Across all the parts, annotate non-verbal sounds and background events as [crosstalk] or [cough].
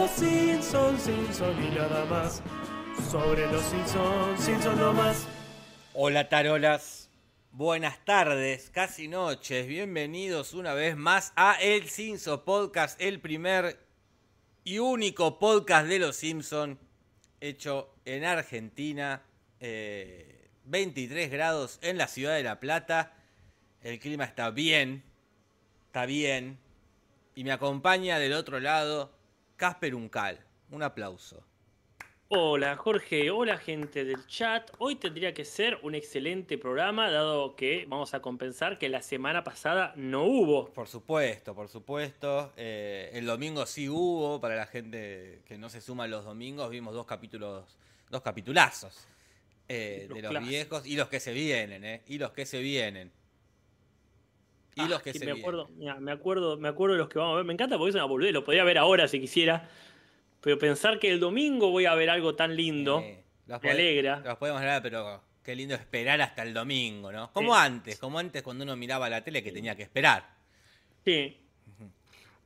los Simpsons, Simpsons y nada más. Sobre los Simpsons, Simpsons no más. Hola tarolas, buenas tardes, casi noches, bienvenidos una vez más a El Simpson Podcast, el primer y único podcast de los Simpson hecho en Argentina, eh, 23 grados en la ciudad de La Plata, el clima está bien, está bien, y me acompaña del otro lado Casper Uncal, un aplauso. Hola Jorge, hola gente del chat. Hoy tendría que ser un excelente programa, dado que vamos a compensar que la semana pasada no hubo. Por supuesto, por supuesto. Eh, el domingo sí hubo, para la gente que no se suma los domingos, vimos dos capítulos, dos capitulazos eh, Los de los clásicos. viejos y los que se vienen, ¿eh? Y los que se vienen. Y Ah, los que sí, se me vienen. acuerdo, me acuerdo, me acuerdo de los que vamos a ver. Me encanta porque es una boludez, lo podría ver ahora si quisiera. Pero pensar que el domingo voy a ver algo tan lindo, Eh, me alegra. Los podemos hablar, pero qué lindo esperar hasta el domingo, ¿no? Como Sí. antes, como antes cuando uno miraba la tele que tenía que esperar. Sí.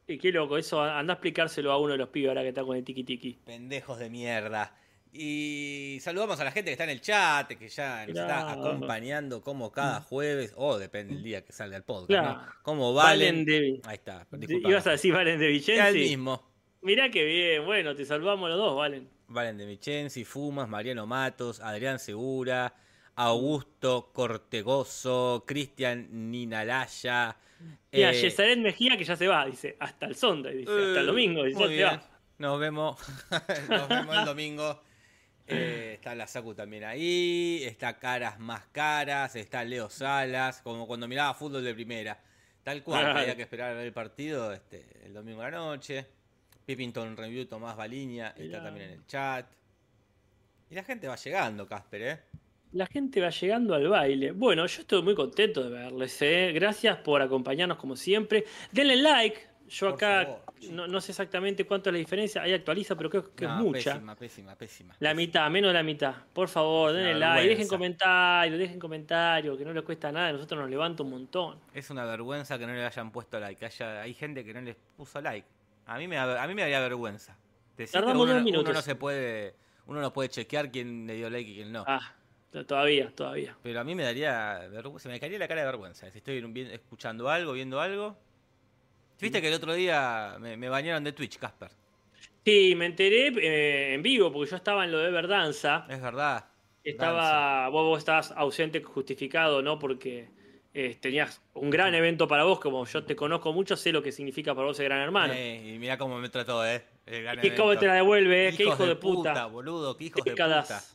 Y qué loco, eso anda a explicárselo a uno de los pibes ahora que está con el tiki tiki. Pendejos de mierda. Y saludamos a la gente que está en el chat, que ya nos está acompañando como cada jueves, o depende del día que salga el podcast, Claro. ¿no? Como Valen Valen. de. Ahí está, disculpa. Ibas a decir Valen de el Vicenzi. mismo. Mirá qué bien, bueno, te salvamos los dos, Valen. Valen de Vichenzi, Fumas, Mariano Matos, Adrián Segura, Augusto Cortegoso, Cristian Ninalaya. Mira, eh, Yesaret Mejía que ya se va, dice, hasta el Sunday, dice, hasta el Eh, domingo, dice, muy ya se bien. va. Nos vemos. [laughs] Nos vemos el domingo. Eh, está la Saku también ahí. Está Caras Más Caras. Está Leo Salas. Como cuando miraba fútbol de primera. Tal cual. Había que esperar a ver el partido este, el domingo a la noche. Pippington Review Tomás Baliña. Está Mirá. también en el chat. Y la gente va llegando, Casper, ¿eh? La gente va llegando al baile. Bueno, yo estoy muy contento de verles. ¿eh? Gracias por acompañarnos como siempre. Denle like. Yo Por acá favor. no, no sé exactamente cuánto es la diferencia. Ahí actualiza, pero creo que No, es mucha. Pésima, pésima, pésima. La mitad, menos de la mitad. Por favor, Es una denle like. vergüenza. Dejen comentarios, dejen comentarios, que no les cuesta nada. A nosotros nos levanta un montón. Es una vergüenza que no le hayan puesto like. Haya, hay gente que no les puso like. A mí me, da- a mí me daría vergüenza. Decir que Tardamos uno, uno minutos. no se puede, uno no puede chequear quién le dio like y quién no. Ah, todavía, todavía. Pero a mí me daría vergüenza, me caería la cara de vergüenza. Si estoy escuchando algo, viendo algo. Viste que el otro día me, me bañaron de Twitch, Casper. Sí, me enteré eh, en vivo, porque yo estaba en lo de Verdanza. Es verdad. Estaba, vos, vos estabas ausente justificado, ¿no? Porque eh, tenías un gran evento para vos, como yo te conozco mucho, sé lo que significa para vos el gran hermano. Eh, y mira cómo me trató, eh. El gran ¿Y cómo te la devuelve? eh? ¿Qué hijo de puta? boludo, qué hijos Décadas. de puta.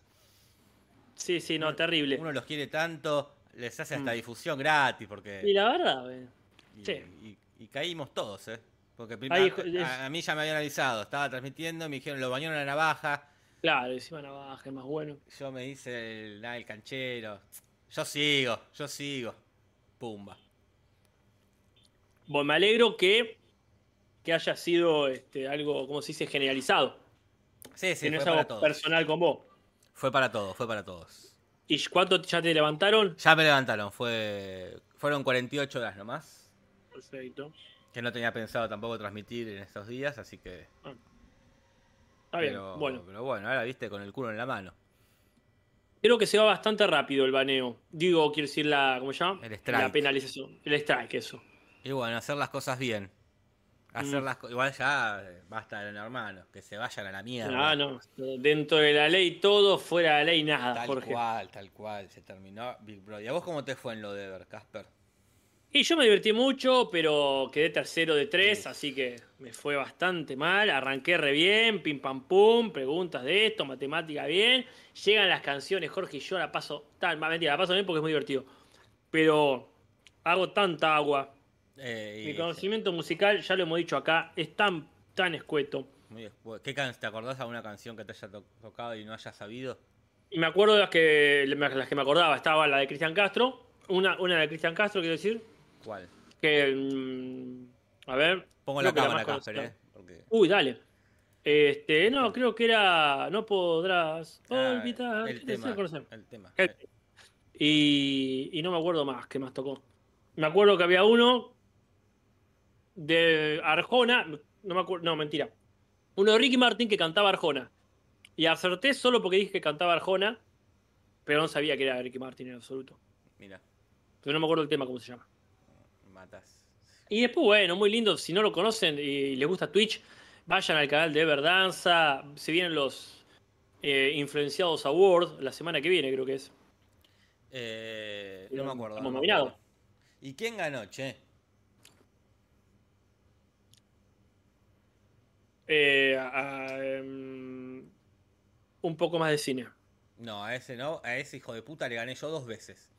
Sí, sí, no, terrible. Uno los quiere tanto, les hace hasta Mm. difusión gratis porque. Y la verdad, eh, Y, Sí. y- y caímos todos, ¿eh? Porque primero, es- a, a mí ya me habían avisado, estaba transmitiendo, me dijeron, lo bañaron a la navaja, claro, encima navaja, es más bueno. yo me hice el, canchero, yo sigo, yo sigo, pumba. Bueno, me alegro que, que haya sido este, algo, como se dice, generalizado. Sí, sí, que no fue es para algo todos. personal con vos. Fue para todos, fue para todos. ¿Y cuánto ya te levantaron? Ya me levantaron, fue fueron 48 horas nomás, Perfecto. que no tenía pensado tampoco transmitir en estos días, así que... Está bien, pero, bueno. pero bueno, ahora viste con el culo en la mano. Creo que se va bastante rápido el baneo. Digo, quiero decir la, ¿cómo se llama? El strike. La penalización. El strike, eso. Y bueno, hacer las cosas bien. Hacer Mm. las Igual ya eh, basta de hermano, que se vayan a la mierda. Ah, no. Dentro de la ley todo, fuera de la ley nada, Tal Jorge. cual, tal cual, se terminó Big Brother. ¿Y a vos cómo te fue en lo de Ever, Casper? Y yo me divertí mucho, pero quedé tercero de tres, así que me fue bastante mal. Arranqué re bien, pim pam pum, preguntas de esto, matemática bien. Llegan las canciones, Jorge, y yo la paso tan, mentira, la paso bien porque es muy divertido. Pero hago tanta agua. Eh, Mi conocimiento musical, ya lo hemos dicho acá, es tan, tan escueto. muy ¿Qué ¿Te acordás de alguna canción que te haya to- tocado y no hayas sabido? Y me acuerdo de las que, las que me acordaba. Estaba la de Cristian Castro. Una, una de Cristian Castro, quiero decir. ¿Cuál? Que. mm, a ver. Pongo la que cámara, Casper, conocida. ¿eh? Porque... Uy, dale. Este, no, creo que era. No podrás Ah, olvidar. el ¿qué decía tema, conocer? el tema. El- Y, y no me acuerdo más qué más tocó. Me acuerdo que había uno de Arjona. No me acuerdo. No, mentira. Uno de Ricky Martin que cantaba Arjona. Y acerté solo porque dije que cantaba Arjona, pero no sabía que era Ricky Martin en absoluto. Mira, Pero no me acuerdo el tema, cómo se llama. Y después, bueno, muy lindo. Si no lo conocen y les gusta Twitch, vayan al canal de Everdanza. Se vienen los eh, Influenciados Awards la semana que viene, creo que es. Eh, no me acuerdo. estamos no me nominados. acuerdo. ¿Y quién ganó, che? Eh, a- em, un poco más de cine. No, a ese no, a ese hijo de puta le gané yo dos veces.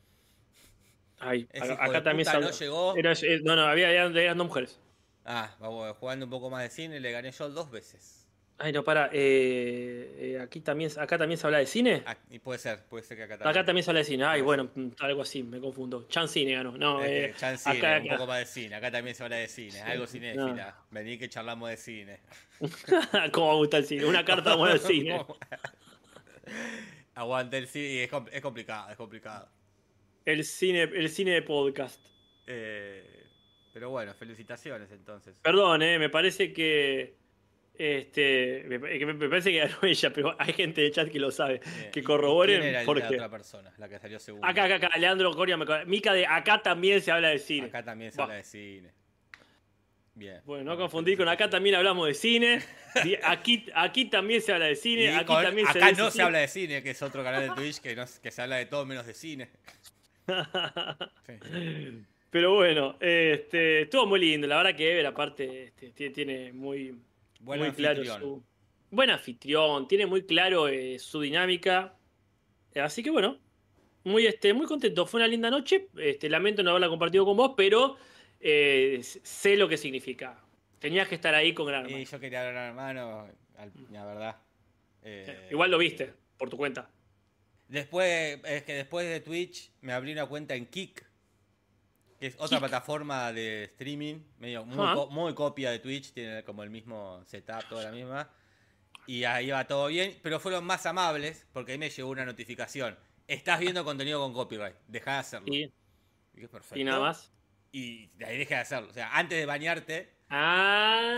Ay, acá de también se no llegó. Era- no, no, había, eran, eran dos mujeres. Ah, vamos, jugando un poco más de cine, le gané yo dos veces. Ay, no, para. eh, eh, aquí también, acá también se habla de cine. Ah, y puede ser, puede ser que acá también. Acá también se habla de cine. Ay, bueno, mm, algo así, me confundo. Chan Cine ganó. No, Es que eh, en cine, acá- un acá. poco más de cine. Acá también se habla de cine, algo cinéfila. Vení que charlamos de cine. [laughs] ¿Cómo me gusta el cine? Una carta buena del cine. Aguante el cine y es, compl- es complicado, es complicado. El cine, el cine de podcast. Eh, pero bueno, felicitaciones entonces. Perdón, eh, me parece que. Este. Me, parece que ganó [laughs] ella, pero hay gente de chat que lo sabe. Que ¿y corroboren ¿Quién era el- por la otra persona, la que salió segunda? Acá, acá, acá. Leandro Coria me. Mica de acá también se habla de cine. Acá también se habla de cine. Bien. Bueno, no confundir con acá también hablamos de cine. [laughs] Aquí, aquí también se habla de cine. Aquí con- también se acá dice no se habla de cine, que es otro canal de Twitch que, no- que se habla de todo menos de cine. Sí. [laughs] Pero bueno, este, estuvo muy lindo. La verdad que Ever, aparte, este, tie- tiene muy, Buen muy claro su. Buen anfitrión, tiene muy claro eh, su dinámica. Así que bueno, muy, este, muy contento. Fue una linda noche. Este, lamento no haberla compartido con vos, pero eh, sé lo que significa. Tenías que estar ahí con Gran Hermano. Y yo quería hablar hermano, la verdad. Eh, Igual lo viste, por tu cuenta. Después, es que después de Twitch me abrí una cuenta en Kik, que es otra Kik. plataforma de streaming, medio muy, co- muy copia de Twitch, tiene como el mismo setup, toda la misma. Y ahí va todo bien, pero fueron más amables porque ahí me llegó una notificación. Estás viendo contenido con copyright, deja de hacerlo. Y, Y es perfecto. y nada más. Y ahí deja de hacerlo. O sea, antes de bañarte, Ah,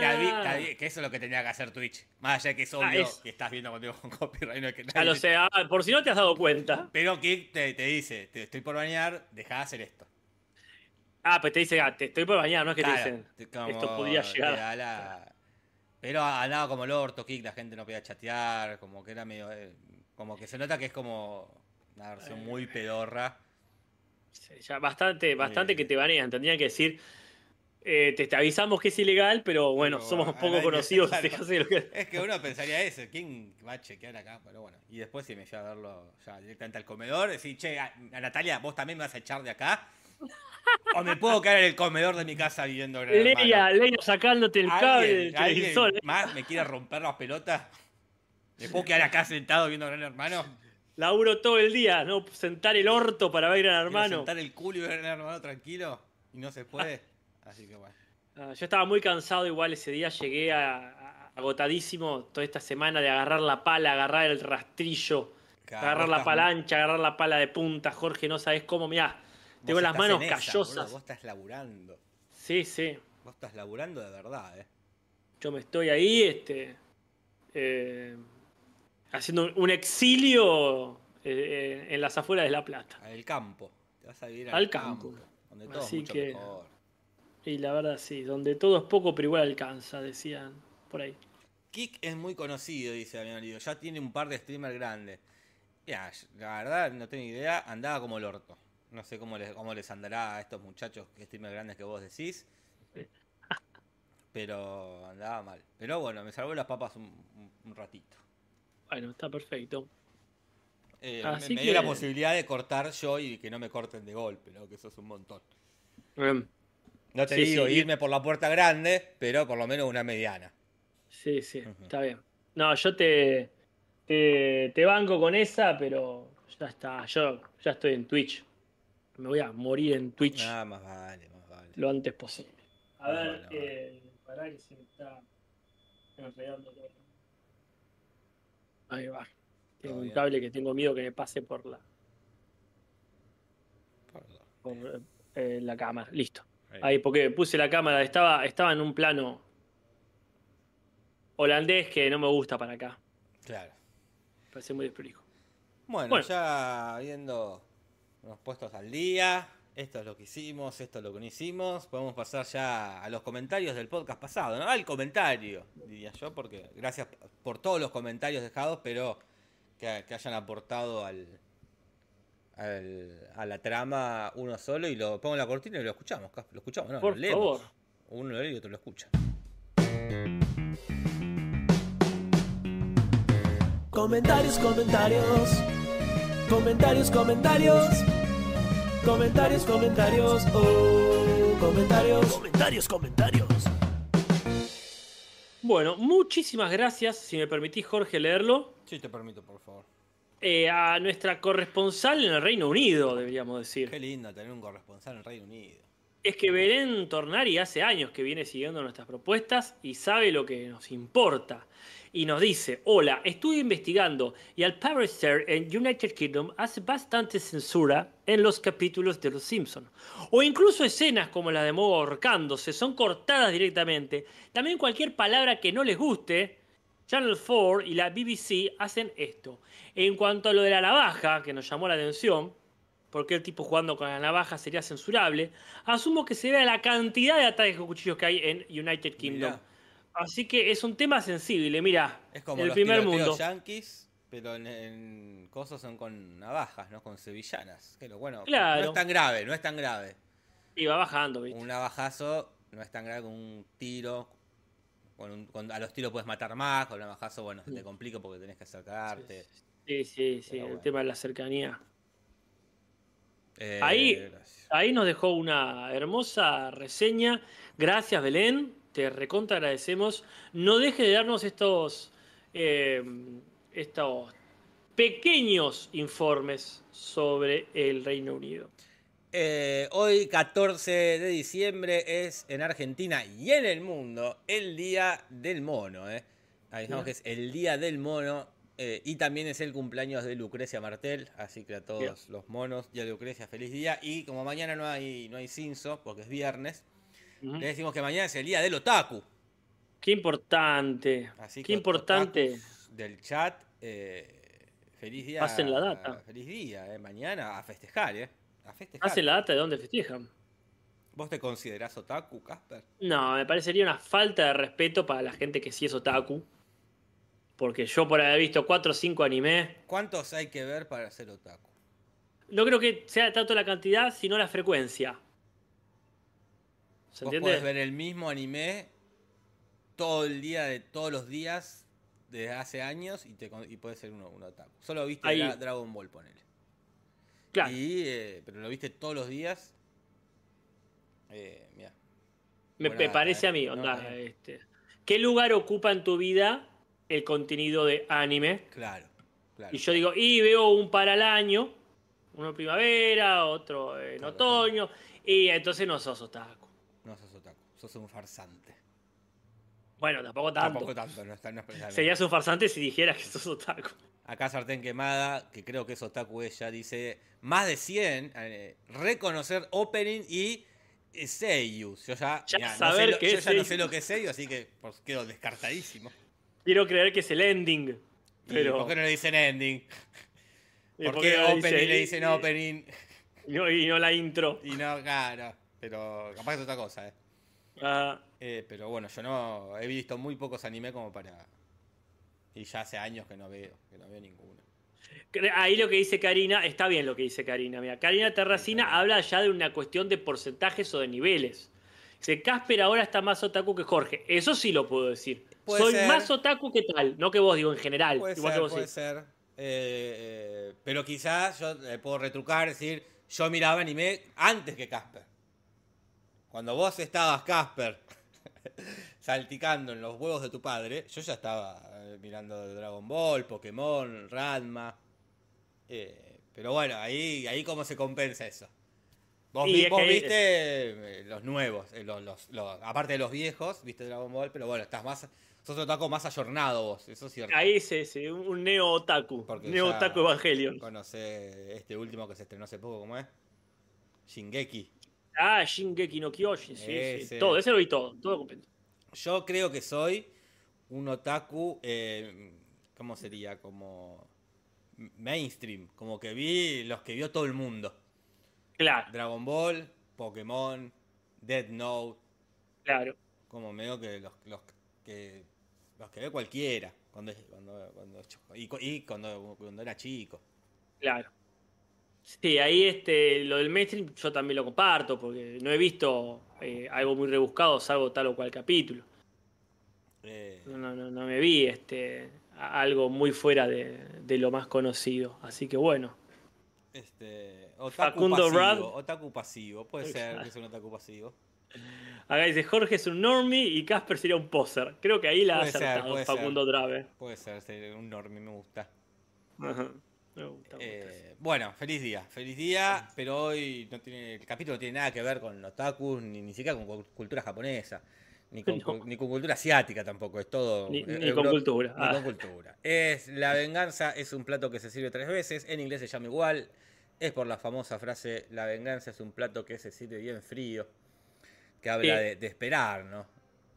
que eso es lo que tenía que hacer Twitch. Más allá de que es obvio Ah, es- que estás viendo contenido con copyright. No es que nadie lo te- sé, ah, por si no te has dado cuenta. Pero Kik te, te dice, te estoy por bañar, deja de hacer esto. Ah, pues te dice, ah, te estoy por bañar, no es que Claro, te dicen. como esto podría llegar. la- Pero andaba como el orto, Kik, la gente no podía chatear, como que era medio... eh, como que se nota que es como una versión muy pedorra. Sí, ya bastante, bastante Eh. que te banean. Tendrían que decir, eh, te, te avisamos que es ilegal, pero bueno, Pero somos a poco [laughs] conocidos. [laughs] [laughs] claro. lo que- Es que uno pensaría eso, ¿quién va a chequear acá? Pero bueno, y después si me lleva a verlo ya directamente al comedor, decir, che, a, a Natalia, vos también me vas a echar de acá. O me puedo quedar en el comedor de mi casa viviendo Gran Hermano? Leia, Leia sacándote el cable del ¿Alguien, alguien televisor. eh. más me quiere romper las pelotas? ¿Me puedo quedar acá sentado viendo Gran Hermano? Laburo todo el día, ¿no? Sentar el orto para ver a Quiero hermano. sentar el culo y ver Gran Hermano tranquilo y no se puede. Así que bueno. Ah, yo estaba muy cansado igual ese día, llegué a- a- agotadísimo toda esta semana de agarrar la pala, agarrar el rastrillo, agarrar la palancha, agarrar la pala de punta, Jorge, no sabes cómo, mirá, tengo las manos esa, callosas. boludo, vos estás laburando. Sí, sí, Vos estás laburando de verdad, eh. yo me estoy ahí, este, eh, haciendo un- exilio eh, en las afueras de La Plata. Al campo. Te vas a vivir al, Al campo. Donde todo Así es mucho que- mejor. Y la verdad sí, donde todo es poco pero igual alcanza, decían por ahí. Kik es muy conocido, dice Damián Olivo. Ya tiene un par de streamers grandes. Ya, la verdad, no tengo idea. Andaba como el orto. No sé cómo les, cómo les andará a estos muchachos streamers grandes que vos decís. Pero andaba mal. Pero bueno, me salvó las papas un, un- un ratito. Bueno, está perfecto. Eh, me- Así me, dio la posibilidad de cortar yo y que no me corten de golpe, ¿no? Que eso es un montón. Em, No te Sí, digo sí. irme por la puerta grande, pero por lo menos una mediana. Sí, sí, está bien. No, yo te, te, te banco con esa, pero ya está. Yo ya estoy en Twitch. Me voy a morir en Twitch Ah, más vale, más vale. lo antes posible. A ver, no. eh, pará que se me está enredando todo. Ahí va. Tengo un cable que tengo miedo que me pase por la, por, eh, la cámara. Listo. Ahí. Ahí, porque puse la cámara, estaba, estaba en un plano holandés que no me gusta para acá. Claro. Parece muy desprolijo. Bueno, Bueno. ya viendo unos puestos al día, esto es lo que hicimos, esto es lo que no hicimos, podemos pasar ya a los comentarios del podcast pasado, ¿no? Al comentario, diría yo, porque gracias por todos los comentarios dejados, pero que, que hayan aportado al, al- a la trama uno solo y lo pongo en la cortina y lo escuchamos, lo escuchamos, no, Por lo leemos. favor. Uno lo lee y otro lo escucha. Comentarios, comentarios. Comentarios, comentarios. Comentarios, comentarios. Oh, comentarios. Comentarios, comentarios. Bueno, muchísimas gracias, si me permitís, Jorge, leerlo. Sí, te permito, por favor. Eh, a nuestra corresponsal en el Reino Unido, deberíamos decir. Qué lindo tener un corresponsal en el Reino Unido. Es que Belén Tornari hace años que viene siguiendo nuestras propuestas y sabe lo que nos importa. Y nos dice, hola, estuve investigando y al parecer en United Kingdom hace bastante censura en los capítulos de Los Simpson. O incluso escenas como la de Moe ahorcándose son cortadas directamente. También cualquier palabra que no les guste, Channel 4 y la BBC hacen esto. En cuanto a lo de la navaja, que nos llamó la atención, porque el tipo jugando con la navaja sería censurable, asumo que se debe a la cantidad de ataques con cuchillos que hay en United Kingdom. Mirá. Así que es un tema sensible, mira, Es como el los primer mundo. yanquis, pero en, en cosas son con navajas, no con sevillanas. Que lo bueno, Claro. no es tan grave, no es tan grave. Y va bajando, ¿viste? Un navajazo no es tan grave como un tiro. Con un- con- a los tiros puedes matar más, con un navajazo, bueno, se te complica porque tenés que acercarte. Sí, sí, sí, el tema de la cercanía. Eh, Ahí- gracias. Ahí nos dejó una hermosa reseña. Gracias, Belén. Te recontra agradecemos. No deje de darnos estos, eh, estos pequeños informes sobre el Reino Unido. Eh, hoy, 14 de diciembre, es en Argentina y en el mundo el Día del Mono. ¿eh? Ahí estamos Bien. que es el Día del Mono. eh, y también es el cumpleaños de Lucrecia Martel. Así que a todos Bien. los monos y a Lucrecia, feliz día. Y como mañana no hay, no hay cinzo, porque es viernes, le decimos que mañana es el Día del Otaku. Qué importante. Así Qué importante. del chat, eh, feliz día. Pasen la data. Feliz día, mañana a festejar, ¿eh? A festejar. Hacen la data de dónde festejan. ¿Vos te considerás otaku, Casper? No, me parecería una falta de respeto para la gente que sí es otaku. Porque yo por haber visto 4 o 5 animes, ¿Cuántos hay que ver para ser otaku? no creo que sea tanto la cantidad, sino la frecuencia. ¿Se Vos entiende? podés ver el mismo anime todo el día, de todos los días, desde hace años, y, te, y puedes ser un, un otaku. Solo viste Ahí. Dra- Dragon Ball, ponele. Claro. Y, eh, pero lo viste todos los días. Eh, mira. Me, parece eh. a mí, onda, bien. este, ¿qué lugar ocupa en tu vida el contenido de anime? Claro, claro. Y yo digo, y veo un para el año, uno en primavera, otro en Claro, otoño, y entonces no sos otaku. No sos otaku, sos un farsante. Bueno, tampoco tanto. Tampoco tanto, no está no es- Serías un farsante si dijeras que sos otaku. Acá Sartén Quemada, que creo que es otaku ella, dice más de 100, eh, reconocer opening y eh, seiyus. Yo ya, Ya mirá, no, sé lo, yo es ya no sé seiyuu. lo que es seiyuu, así que pues, quedo descartadísimo. Quiero creer que es el ending. ¿Y Pero, ¿Por qué no le dicen ending? [laughs] ¿y ¿Por por qué opening dice- le dicen opening Y no, y no la intro. y no, claro? Pero capaz que es otra cosa, ¿eh? Ah, Eh, Pero bueno, yo no he visto muy pocos anime como para... Y ya hace años que no veo, que no veo ninguno. ahí lo que dice Karina, está bien lo que dice Karina. Mira, Karina Terracina Sí, habla ya de una cuestión de porcentajes o de niveles. Dice, Casper ahora está más otaku que Jorge. Eso sí lo puedo decir. Soy ser. más otaku que tal. No que vos, digo, en general. Puede igual ser, que vos puede ser. Eh, eh, pero quizás yo le puedo retrucar, decir, yo miraba anime antes que Casper. Cuando vos estabas, Casper, [laughs] salticando en los huevos de tu padre, yo ya estaba eh, mirando Dragon Ball, Pokémon, Ranma. Eh, pero bueno, ahí, ahí cómo se compensa eso. Vos, Y vi- es vos que ahí- viste eh, los nuevos, eh, los, los- los- aparte de los viejos, viste Dragon Ball, pero bueno, estás más, sos taco más ayornado vos, eso es cierto. Ahí sí, sí, un neo otaku. Porque Neo otaku Evangelion. Conoce este último que se estrenó hace poco, ¿cómo es? Shingeki. Ah, Shingeki no Kyojin, sí, sí. Todo, ese lo vi todo, todo completo. Yo creo que soy un otaku, eh, ¿cómo sería? Como mainstream, como que vi los que vio todo el mundo. Claro, Dragon Ball, Pokémon, Dead Note, claro. como medio que los, los que los que ve cualquiera cuando cuando, y cuando, cuando era chico. Claro. Sí, ahí este, lo del mainstream yo también lo comparto, porque no he visto eh, algo muy rebuscado, salvo tal o cual capítulo. Eh, No, no, no, no me vi este, algo muy fuera de, de lo más conocido. Así que bueno. este, otaku Facundo pasivo, otaku pasivo, puede ser que sea un otaku pasivo. Acá dice Jorge es un normie y Casper sería un poser. Creo que ahí la ha Puede ser, acertado ser. Facundo Drave. Puede ser, ser un normie, me gusta. Ajá. Me gusta, me gusta. Eh, bueno, feliz día, feliz día, pero hoy no tiene, el capítulo no tiene nada que ver con otakus, ni, ni siquiera con cu- cultura japonesa, ni con, [laughs] No. ni con cultura asiática tampoco, es todo... Ni- eh, ni euro- con cultura. Ni Ah. con cultura. Es, la venganza es un plato que se sirve tres veces, en inglés se llama igual, es por la famosa frase, la venganza es un plato que se sirve bien frío, que habla Sí. de, de esperar, ¿no?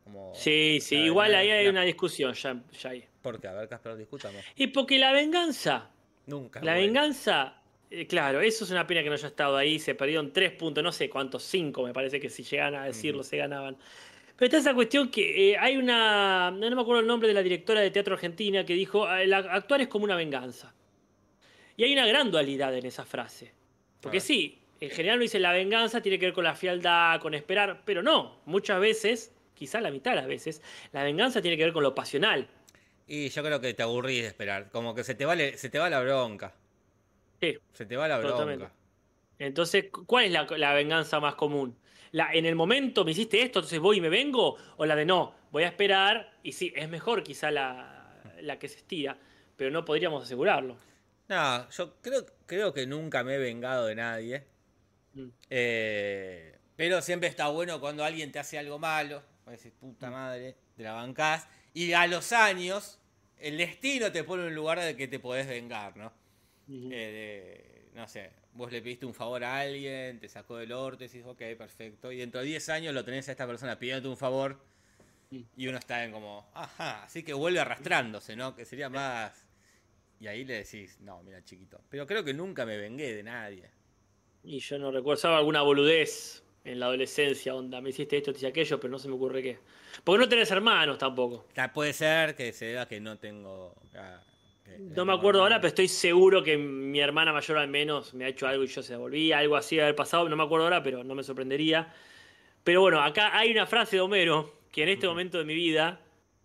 Como Sí, sí, igual venganza- ahí hay una discusión ya, ya ahí. ¿Por qué? A ver, Casper, discutamos. Y porque la venganza Nunca. La bueno. venganza, eh, claro, eso es una pena que no haya estado ahí. Se perdieron tres puntos, no sé cuántos, cinco me parece que si llegan a decirlo se ganaban. Pero está esa cuestión que eh, hay una, no me acuerdo el nombre de la directora de teatro argentina que dijo, "Ah, actuar es como una venganza. Y hay una gran dualidad en esa frase. Porque sí, en general uno dice la venganza tiene que ver con la frialdad, con esperar, pero no, muchas veces, quizás la mitad de las veces, la venganza tiene que ver con lo pasional. Y yo creo que te aburrís de esperar. Como que se te, vale, se te va la bronca. Sí, Se te va la bronca. Totalmente. Entonces, cu- ¿cuál es la, la venganza más común? ¿La, ¿En el momento me hiciste esto, entonces voy y me vengo? ¿O la de no, voy a esperar? Y sí, es mejor quizá la, la que se estira, pero no podríamos asegurarlo. No, yo creo, creo que nunca me he vengado de nadie. Mm. Eh, pero siempre está bueno cuando alguien te hace algo malo. vos decís, puta madre, te la bancás. Y a los años, el destino te pone en un lugar de que te podés vengar, ¿no? Eh, de- no sé, vos le pediste un favor a alguien, te sacó del orto y decís, ok, perfecto. Y dentro de 10 años lo tenés a esta persona pidiéndote un favor y uno está en como, ajá, así que vuelve arrastrándose, ¿no? Que sería más... Y ahí le decís, no, mira, chiquito. Pero creo que nunca me vengué de nadie. Y yo no recuerdo, ¿sabes alguna boludez en la adolescencia? Onda, me hiciste esto, te hice aquello, pero no se me ocurre qué. Porque no tenés hermanos tampoco. Ta- Puede ser que se vea que no tengo... ah, que- No me acuerdo ahora, pero estoy seguro que mi hermana mayor al menos me ha hecho algo y yo se devolví, algo así de haber pasado, no me acuerdo ahora, pero no me sorprendería. Pero bueno, acá hay una frase de Homero que en este momento de mi vida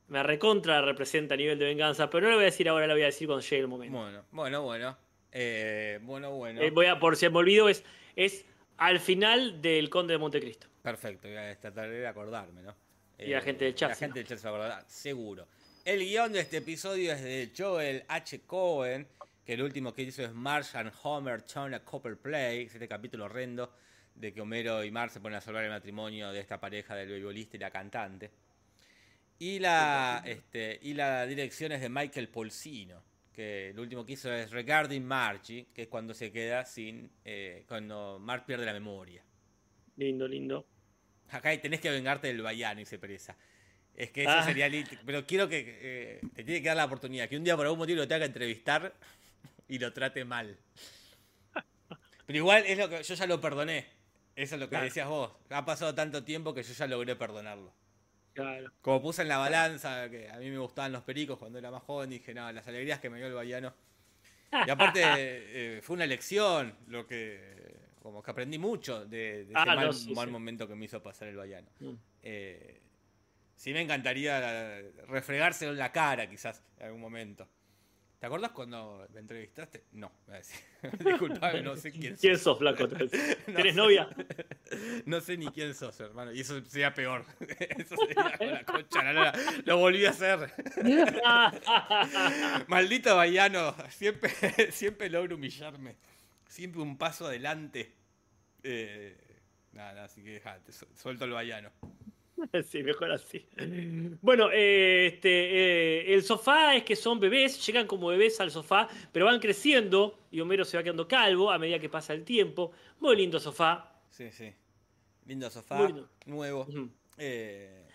me recontra representa a nivel de venganza, pero no lo voy a decir ahora, lo voy a decir cuando llegue el momento. Bueno, bueno, bueno. Eh, bueno, bueno. Eh, voy a, por si me olvido, es, es al final del Conde de Montecristo. Perfecto, voy a tratar de acordarme, ¿no? Eh, Y la gente del chat, La sí, gente ¿no? del chat se va a acordar, seguro. El guion de este episodio es de Joel H. Cohen, que el último que hizo es Marsh and Homer Turn a Copper Play, es este capítulo horrendo de que Homero y Marge se ponen a salvar el matrimonio de esta pareja del beisbolista y la cantante. Y la, este, y la dirección es de Michael Polsino, que el último que hizo es Regarding Margie, que es cuando se queda sin, eh, cuando Marge pierde la memoria. Lindo, lindo. Acá tenés que vengarte del Bayano y se presa. Es que eso Ah. sería Pero quiero que eh, te tiene que dar la oportunidad. Que un día por algún motivo lo tenga que entrevistar y lo trate mal. Pero igual es lo que yo ya lo perdoné. Eso es lo que Claro. decías vos. Ha pasado tanto tiempo que yo ya logré perdonarlo. Claro. Como puse en la balanza que a mí me gustaban los pericos cuando era más joven, dije, no, las alegrías que me dio el Bayano. Y aparte [laughs] eh, fue una lección, lo que como que aprendí mucho de, de ese Ah, no, mal, sí, mal sí. momento que me hizo pasar el Bayano. Mm. Eh, sí me encantaría refregárselo en la cara quizás en algún momento. ¿Te acuerdas cuando me entrevistaste? No, voy a decir. Disculpame, no sé quién ¿Quién sos. sos, flaco? [laughs] ¿Tenés No ¿Tenés sé. novia? No sé ni quién sos, hermano. Y eso sería peor. [laughs] Eso sería con la concha. la. Lo volví a hacer. [laughs] Maldito Bayano. Siempre, siempre logro humillarme. Siempre un paso adelante. Eh, nada, nada, así que dejate. su- Suelto el Bayano. [laughs] Sí, mejor así. Bueno, eh, este, eh, el sofá es que son bebés, llegan como bebés al sofá, pero van creciendo y Homero se va quedando calvo a medida que pasa el tiempo. Muy lindo sofá. Sí, sí. Lindo sofá. Lindo. Nuevo. Eh,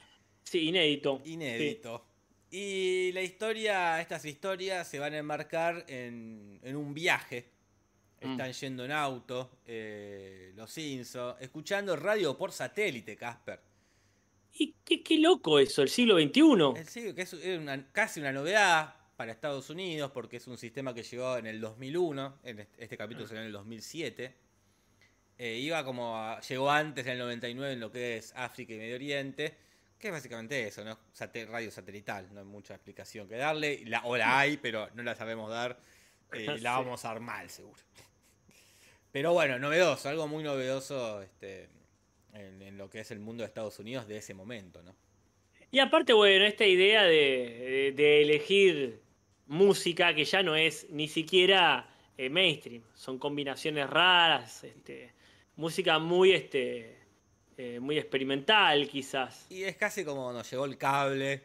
Sí, inédito. inédito. Y la historia, estas historias se van a enmarcar en, en un viaje. Mm. Están yendo en auto, los Simpsons, escuchando radio por satélite, Casper. Y qué, qué loco eso, el siglo XXI. El siglo- que es una- casi una novedad para Estados Unidos porque es un sistema que llegó en el 2001, en este, este capítulo salió en el 2007. Eh, iba como a- llegó antes en el 99 en lo que es África y Medio Oriente, que es básicamente eso, ¿no? Radio satelital, no hay mucha explicación que darle, la, o la hay, pero no la sabemos dar, eh, [laughs] la vamos a dar mal seguro. Pero bueno, novedoso, algo muy novedoso este, en, en lo que es el mundo de Estados Unidos de ese momento, ¿no? Y aparte, bueno, esta idea de, de- de elegir música que ya no es ni siquiera eh, mainstream, son combinaciones raras, este, música muy, este, eh, muy experimental quizás. Y es casi como nos llegó el cable,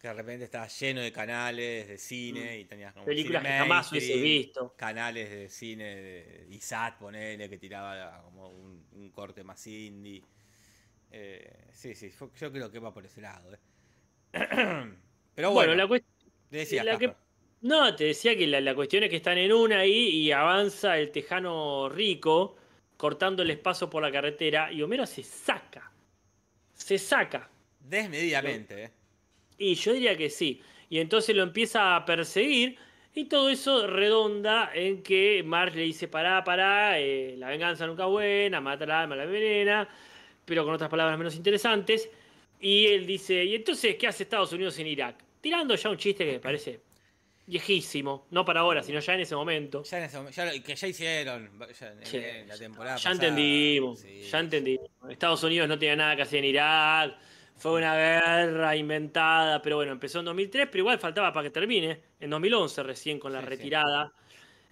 que de repente estaba lleno de canales de cine y tenías como Mm. Películas que jamás hubiese visto. Canales de cine de ISAT, ponele, que tiraba como un, un corte más indie. Eh, sí, sí, yo, yo creo que va por ese lado. eh. [clears throat] Pero bueno, Bueno, la cuestión... decía la que- No, te decía que la, la cuestión es que están en una ahí y avanza el tejano rico cortando el espacio por la carretera y Homero se saca. Se saca. desmedidamente. eh. Y yo diría que sí. Y entonces lo empieza a perseguir y todo eso redonda en que Marge le dice, pará, pará, eh, la venganza nunca es buena, mata al alma, la envenena, pero con otras palabras menos interesantes. Y él dice, ¿y entonces qué hace Estados Unidos en Irak? Tirando ya un chiste que me parece viejísimo, no para ahora, sino ya en ese momento. Ya en ese momento- ya que ya hicieron ya en, Sí, en la temporada Ya pasada. entendimos, Sí. ya entendimos. Estados Unidos no tenía nada que hacer en Irak, fue una guerra inventada, pero bueno, empezó en 2003, pero igual faltaba para que termine, en 2011 recién con la Sí, sí. retirada,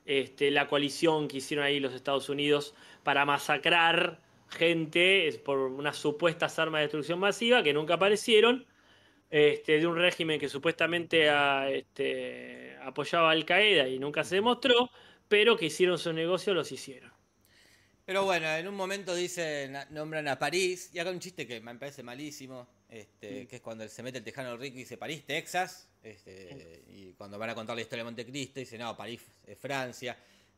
Este, la coalición que hicieron ahí los Estados Unidos para masacrar gente por unas supuestas armas de destrucción masiva que nunca aparecieron, este, de un régimen que supuestamente a- este, apoyaba a Al Qaeda y nunca se demostró, pero que hicieron su negocio, los hicieron. Pero bueno, en un momento dicen, nombran a París, y acá un chiste que me parece malísimo, este, que es cuando se mete el tejano rico y dice París, Texas, este, y cuando van a contar la historia de Montecristo dice, no, París es Francia,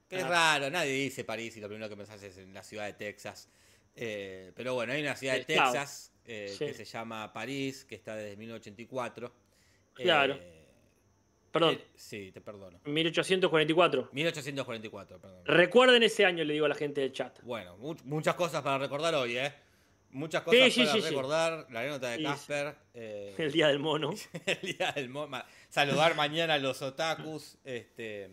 que es Ah. raro, nadie dice París y lo primero que pensás es en la ciudad de Texas. Eh, pero bueno, hay una ciudad de claro. Texas eh, que se llama París, que está desde 1984. Claro. Eh, Perdón, eh, sí, te perdono. 1844. 1844, perdón. Recuerden ese año, le digo a la gente del chat. Bueno, mu- muchas cosas para recordar hoy, ¿eh? Muchas cosas Sí, sí, para sí, recordar. La anécdota de. Casper. eh, El día del mono. [laughs] el día del mo- ma- Saludar mañana a los otakus. Este,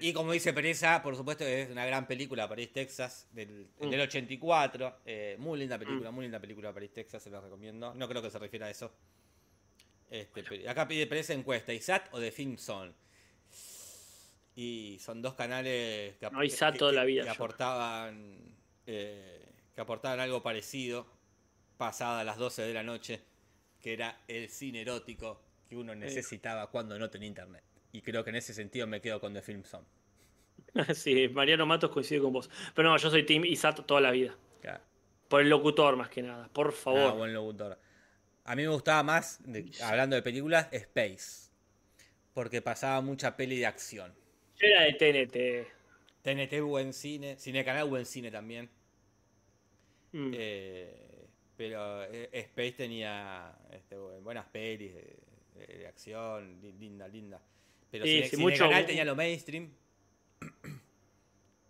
y como dice Pereza, por supuesto es una gran película, París, Texas, del, Mm. del 84. eh, muy linda película, muy linda película, París, Texas, se la recomiendo. No creo que se refiera a eso. Este, acá pide Pereza encuesta, ¿ISAT o The Film Zone? Y son dos canales que, ap- No, ISAT que- toda que- la vida, que yo. aportaban eh, que aportaban algo parecido pasada las 12 de la noche, que era el cine erótico que uno necesitaba cuando no tenía internet. Y creo que en ese sentido me quedo con The Film Zone. [laughs] Sí, Mariano Matos coincide con vos. Pero no, yo soy Team Isat toda la vida. Claro. Por el locutor más que nada, por favor. Ah, buen locutor. A mí me gustaba más, de- hablando de películas, Space. Porque pasaba mucha peli de acción. Yo era de TNT. TNT buen cine, Cine Canal buen cine también. Mm. Eh, pero eh, Space tenía este, bu- buenas pelis de, de- de acción, li- linda, linda. Pero Sí, sí, mucho- Canal tenía lo mainstream. [clears throat]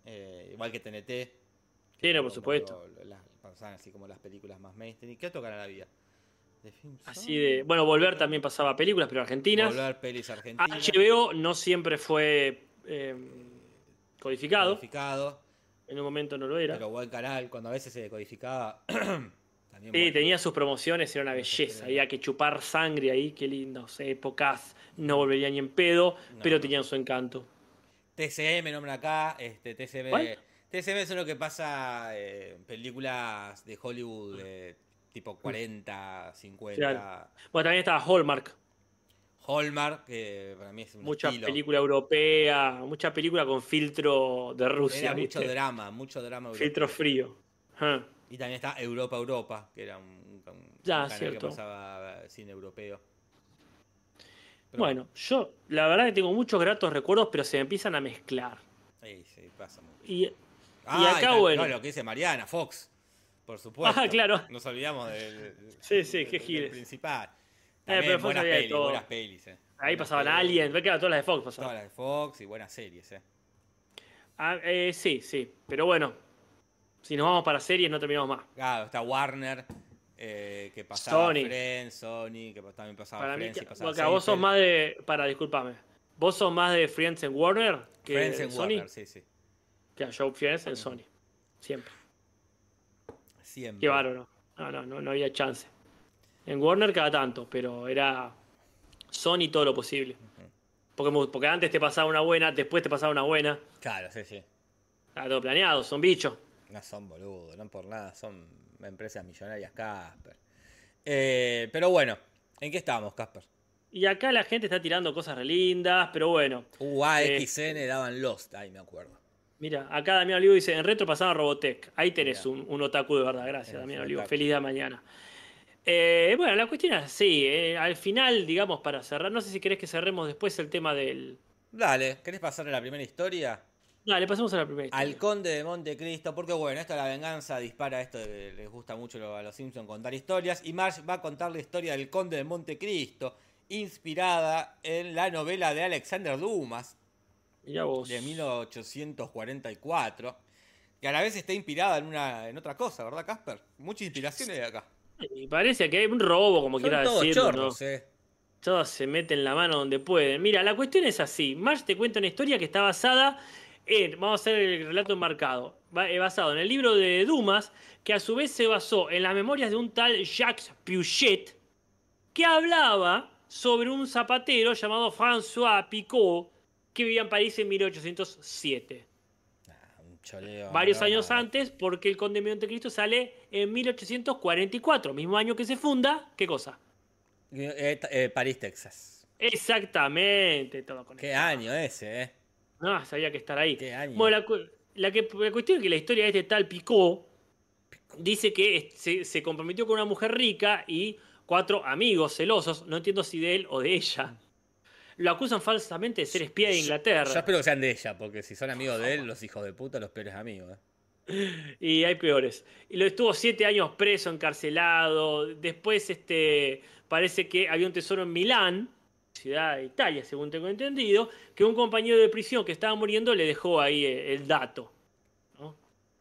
Eh, igual que TNT. Sí, no, por supuesto. lo- las- pasaban así como las películas más mainstream. ¿Y qué otro canal había? De Así de. Bueno, Volver también pasaba películas, pero argentinas. Volver pelis argentinas. HBO no siempre fue eh, codificado. Codificado. En un momento no lo era. Pero buen canal. Cuando a veces se decodificaba. [clears throat] también Sí, bueno. tenía sus promociones, era una belleza. Había que chupar sangre ahí, qué lindas épocas. No volvería ni en pedo, No. pero tenían su encanto. TCM nombra acá, este, TCM, ¿Cuál? TCM es lo que pasa eh, en películas de Hollywood de tipo 40, 50, Claro. Bueno, también estaba Hallmark, Hallmark, que para mí es un mucha estilo. película europea, mucha película con filtro de Rusia, Era mucho ¿viste? drama, mucho drama. filtro europeo. frío. Ajá. Y también está Europa, Europa, que era un, un- Ya, canal cierto. que pasaba cine europeo. Pero Bueno, yo la verdad que tengo muchos gratos recuerdos, pero se me empiezan a mezclar. Sí, sí, pasa mucho. Y, Ah, acá, tal- bueno. no, lo que dice Mariana, Fox. Por supuesto. Ah, claro. Nos olvidamos del, Sí, sí, del- qué del giles. principal. Pero Fox buenas había pelis, todo. buenas pelis. eh. ahí Buenas pasaban pelis. Alien, ve que todas las de Fox pasaban. Todas las de Fox y buenas series, eh. Ah, eh, sí, sí, pero bueno, si nos vamos para series no terminamos más. Claro, está Warner, eh, que pasaba Sony. Friends, Sony, que también pasaba Para mí, Friends y pasaba porque vos sos más de. Para, discúlpame. Vos sos más de Friends en Warner que Friends en Sony. Warner, sí, sí. Que yo Friends en Sony. Siempre. Siempre. Qué bárbaro. No, no, no, no había chance. En Warner cada tanto, pero era Sony todo lo posible. Porque, antes te pasaba una buena, después te pasaba una buena. Claro, sí, sí. Estaba todo planeado, son bichos. No son boludos, no por nada, son empresas millonarias, Casper. Eh, pero bueno, ¿en qué estábamos, Casper? Y acá la gente está tirando cosas re lindas, pero bueno. UAXN daban Lost, ay, me acuerdo. Mira, acá Damián Olivo dice, en retro pasaba Robotech. Ahí tenés un, un otaku de verdad, gracias Damián Olivo. Feliz día mañana. Eh, bueno, la cuestión es así, eh, al final, digamos, para cerrar, no sé si querés que cerremos después el tema del... Dale, ¿querés pasar a la primera historia? Dale, pasemos a la primera. historia. Al Conde de Montecristo, porque bueno, esto de la venganza dispara esto, de- les gusta mucho a los Simpsons contar historias, y Marge va a contar la historia del Conde de Montecristo, inspirada en la novela de Alexander Dumas, vos. de 1844, que a la vez está inspirada en, una, en otra cosa, ¿verdad, Casper? Mucha inspiración hay acá. Y parece que hay un robo, como Son quiera todos decirlo, chorros, ¿no? eh. Todos se meten la mano donde pueden. Mira, la cuestión es así. Marge te cuenta una historia que está basada en, vamos a hacer el relato enmarcado, eh, basado en el libro de Dumas, que a su vez se basó en las memorias de un tal Jacques Piuchet, que hablaba sobre un zapatero llamado François Picot, que vivía en París en 1807. Ah, un choleo. Varios no, años no. antes, porque el Conde de Montecristo sale en 1844, mismo año que se funda, ¿qué cosa? Eh, eh, París, Texas. Exactamente, todo con Qué año ese, ¿eh? No, sabía que estar ahí. Qué año. Bueno, la, que, la cuestión es que la historia de este tal Picot dice que se, se comprometió con una mujer rica y cuatro amigos celosos, no entiendo si de él o de ella, lo acusan falsamente de ser espía de Inglaterra. Yo espero que sean de ella, porque si son amigos de él, los hijos de puta, los peores amigos. ¿eh? Y hay peores. Y lo estuvo siete años preso, encarcelado. Después, este, parece que había un tesoro en Milán, ciudad de Italia, según tengo entendido, que un compañero de prisión que estaba muriendo le dejó ahí el dato.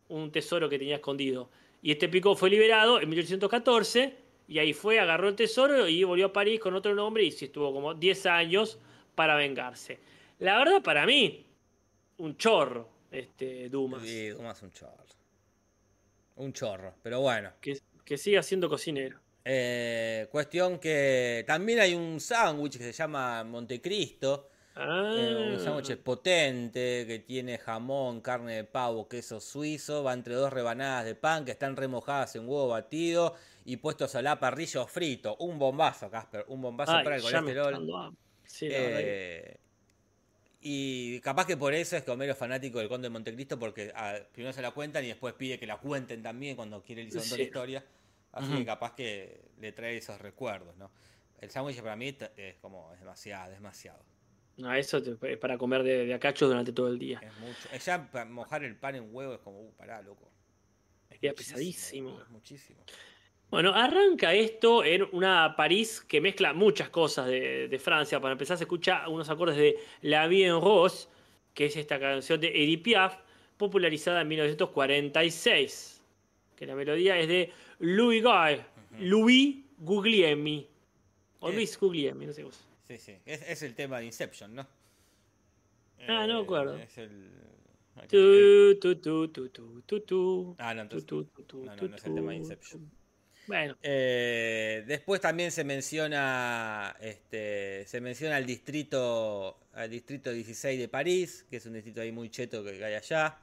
Un tesoro que tenía escondido. Y este pico fue liberado en 1814 y ahí fue, agarró el tesoro y volvió a París con otro nombre y sí estuvo como 10 años para vengarse. La verdad, para mí, un chorro, este Dumas. Y Dumas un chorro. Un chorro, pero bueno. que, que siga siendo cocinero. Eh, cuestión que también hay un sándwich que se llama Montecristo. Ah, eh, un sándwich potente que tiene jamón, carne de pavo, queso suizo. Va entre dos rebanadas de pan que están remojadas en huevo batido y puestos a la parrilla o frito. Un bombazo, Casper. Un bombazo ay, para el colesterol. Sí, Eh, y capaz que por eso es que Homero es fanático del Conde de Montecristo, porque ah, primero se la cuentan y después pide que la cuenten también cuando quiere contando Sí. la historia. Así que capaz que le trae esos recuerdos, ¿no? El sándwich para mí es como, es demasiado, demasiado. No, eso es para comer de, de acachos durante todo el día. Es mucho. Es ya mojar el pan en huevo es como, uh, pará, loco. Me queda Muchísimo, pesadísimo. es muchísimo. Bueno, arranca esto en una París que mezcla muchas cosas de, de Francia. Para empezar, se escucha unos acordes de La Vie en Rose, que es esta canción de Edith Piaf, popularizada en 1946. Que la melodía es de Louis Guy, Louis Guglielmi. O Eh. Luis Guglielmi, no sé vos. Sí, sí. Es, es el tema de Inception, ¿no? Ah, no me Eh, acuerdo. Es el. Tu, tu, tu, tu, tu, tu, tu. Ah, no, entonces. No, no, no es el tema de Inception. Bueno, Eh, después también se menciona este, se menciona al distrito al distrito 16 de París, que es un distrito ahí muy cheto que hay allá.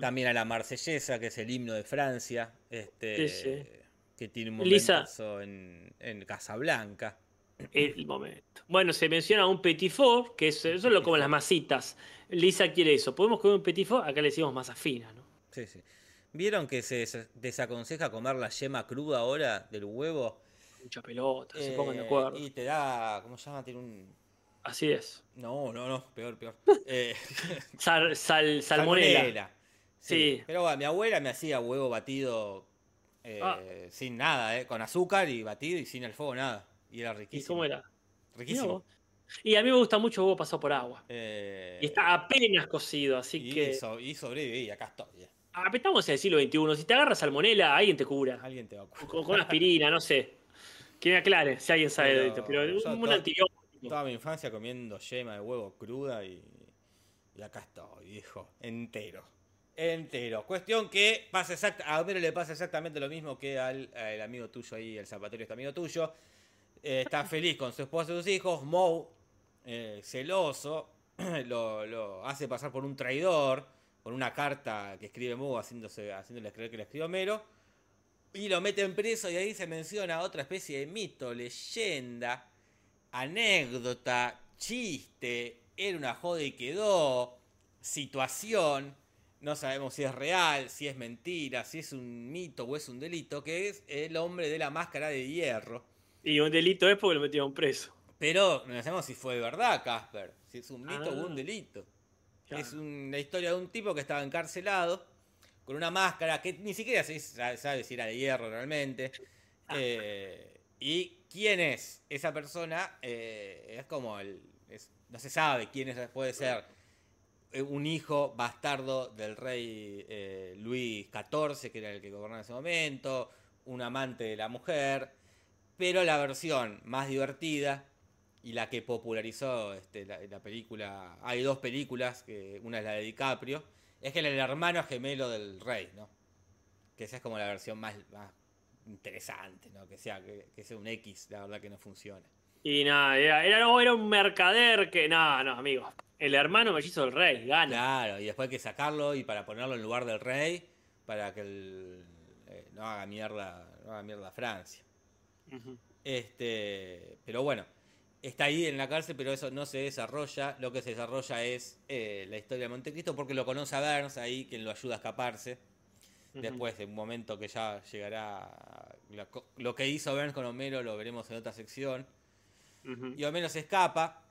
También a la Marsellesa, que es el himno de Francia, este, Sí, sí. que tiene un momento en, en Casablanca. el momento. Bueno, se menciona un petit four, que es, eso es lo como las masitas. Lisa quiere eso. ¿Podemos comer un petit four? Acá le decimos masa fina, ¿no? Sí, sí. ¿Vieron que se des- desaconseja comer la yema cruda ahora del huevo? Mucha pelota, se Eh, pongan de acuerdo. Y te da, ¿cómo se llama? Tiene un... Así es. No, no, no, peor, peor. [laughs] Eh, Sal, sal- salmonela. salmonela. Sí. Pero bueno, mi abuela me hacía huevo batido eh, Ah. sin nada, eh, con azúcar y batido y sin el fuego nada. Y era ¿Y riquísimo. cómo era? Riquísimo. Y a mí me gusta mucho huevo pasado por agua. Eh, Y está apenas cocido, así y, que. so- y sobreviví, acá estoy. Pero Estamos en el siglo XXI. Si te agarras salmonela, alguien te cura. Alguien te va a curar. Con, con aspirina, no sé. Que me aclare si alguien sabe de Pero esto. Pero un toda- antibiótico. Toda mi infancia comiendo yema de huevo cruda y, y acá estoy, viejo, entero. Entero. Cuestión que pasa exacta, a Homero le pasa exactamente lo mismo que al, al amigo tuyo ahí, el zapatero este amigo tuyo. Eh, está [laughs] feliz con su esposa y sus hijos. Moe, eh, celoso, [clears throat] lo, lo hace pasar por un traidor, con una carta que escribe Moe haciéndose, haciéndole creer que le escribió Homero. Y lo meten preso y ahí se menciona otra especie de mito, leyenda, anécdota, chiste, era una joda y quedó, situación, no sabemos si es real, si es mentira, si es un mito o es un delito, que es el hombre de la máscara de hierro. Y un delito es porque lo metieron preso. Pero no sabemos si fue verdad, Casper, si es un mito o un Ah. delito. Claro. Es una historia de un tipo que estaba encarcelado con una máscara que ni siquiera se sabe, si era de hierro realmente. Eh, y quién es esa persona eh, es como el. es- no se sabe quién es, puede ser eh, un hijo bastardo del rey eh, Luis XIV, que era el que gobernaba en ese momento, un amante de la mujer. Pero la versión más divertida y la que popularizó este, la, la película. Hay dos películas, que una es la de DiCaprio, es que era el hermano gemelo del rey, ¿no? Que esa es como la versión más, más interesante, ¿no? Que sea, que, que sea un X, la verdad que no funciona. Y nada, era, era, no, era un mercader que. No, no, amigo. El hermano mellizo del rey, gana. Claro, y después hay que sacarlo y para ponerlo en lugar del rey, para que el, eh, no haga mierda, no haga mierda a Francia. Este, pero bueno, está ahí en la cárcel, pero eso no se desarrolla. Lo que se desarrolla es eh, la historia de Montecristo, porque lo conoce a Burns ahí, quien lo ayuda a escaparse. Después, en un momento que ya llegará. lo que hizo Burns con Homero lo veremos en otra sección. Y Homero se escapa.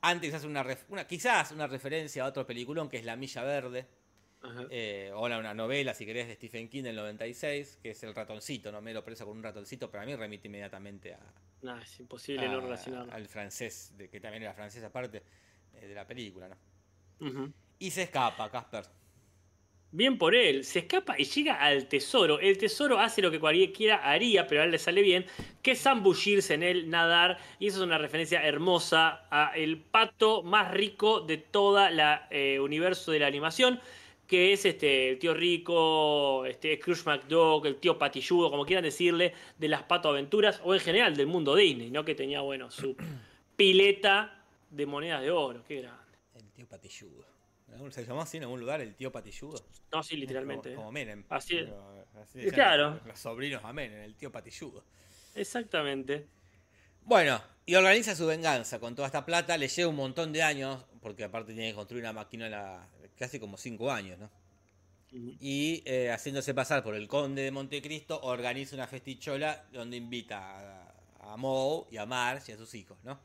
Antes hace una, una quizás una referencia a otro peliculón que es La Milla Verde. Eh, o una novela, si querés, de Stephen King del 96, que es El ratoncito, ¿no? Homero preso con un ratoncito. Para mí remite inmediatamente a, No, es imposible no a- relacionarlo. al francés, de, que también era francés aparte eh, de la película, ¿no? Y se escapa, Casper. Bien por él, se escapa y llega al tesoro. El tesoro hace lo que cualquiera haría, pero a él le sale bien, que es zambullirse en él, nadar. Y eso es una referencia hermosa a el pato más rico de toda la eh, universo de la animación, que es este el tío rico, este Scrooge McDuck, el tío patilludo, como quieran decirle, de las pato aventuras o en general del mundo Disney, ¿no? Que tenía bueno su [clears throat] pileta de monedas de oro, qué grande. El tío patilludo. ¿Se llamó así en algún lugar el tío patilludo? No, sí, literalmente. Como, ¿eh? como Menem. Así es. Pero así claro. Los sobrinos a Menem, el tío patilludo. Exactamente. Bueno, y organiza su venganza con toda esta plata. Le lleva un montón de años, porque aparte tiene que construir una máquina casi como 5 años, ¿no? Y eh, haciéndose pasar por el conde de Montecristo, organiza una festichola donde invita a, a Moe y a Marge y a sus hijos, ¿no?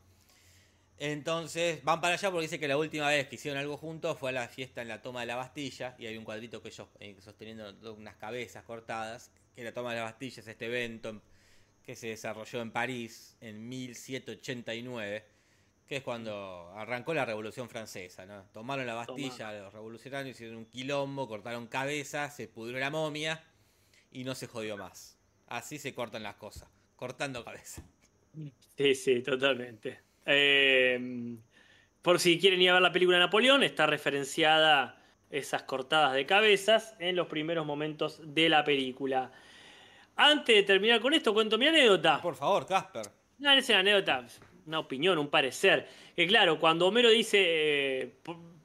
Entonces van para allá porque dice que la última vez que hicieron algo juntos fue a la fiesta en la toma de la Bastilla y hay un cuadrito que ellos eh, sosteniendo do- unas cabezas cortadas, que la toma de la Bastilla es este evento en- que se desarrolló en París en 1789, que es cuando arrancó la Revolución Francesa, ¿no? Tomaron la Bastilla, los revolucionarios hicieron un quilombo, cortaron cabezas, se pudrió la momia y no se jodió más. Así se cortan las cosas, cortando cabezas. Sí, sí, totalmente. Eh, por si quieren ir a ver la película Napoleón, está referenciada esas cortadas de cabezas en los primeros momentos de la película. Antes de terminar con esto, cuento mi anécdota. Por favor, Casper. No, no es una anécdota, una opinión, un parecer. Que claro, cuando Homero dice, eh,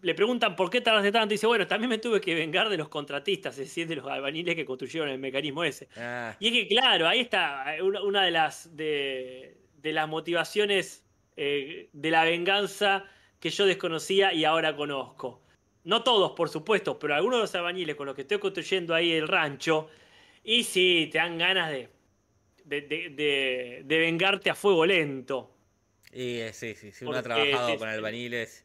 le preguntan por qué tardaste tanto, dice, bueno, también me tuve que vengar de los contratistas, es decir, de los albañiles que construyeron el mecanismo ese. Ah, Y es que, claro, ahí está eh, una, una de las de, de las motivaciones eh, de la venganza que yo desconocía y ahora conozco. No todos, por supuesto, pero algunos de los albañiles con los que estoy construyendo ahí el rancho, y sí, te dan ganas de. de, de- de- de vengarte a fuego lento. Y eh, sí, sí, sí, uno ha trabajado con albaniles,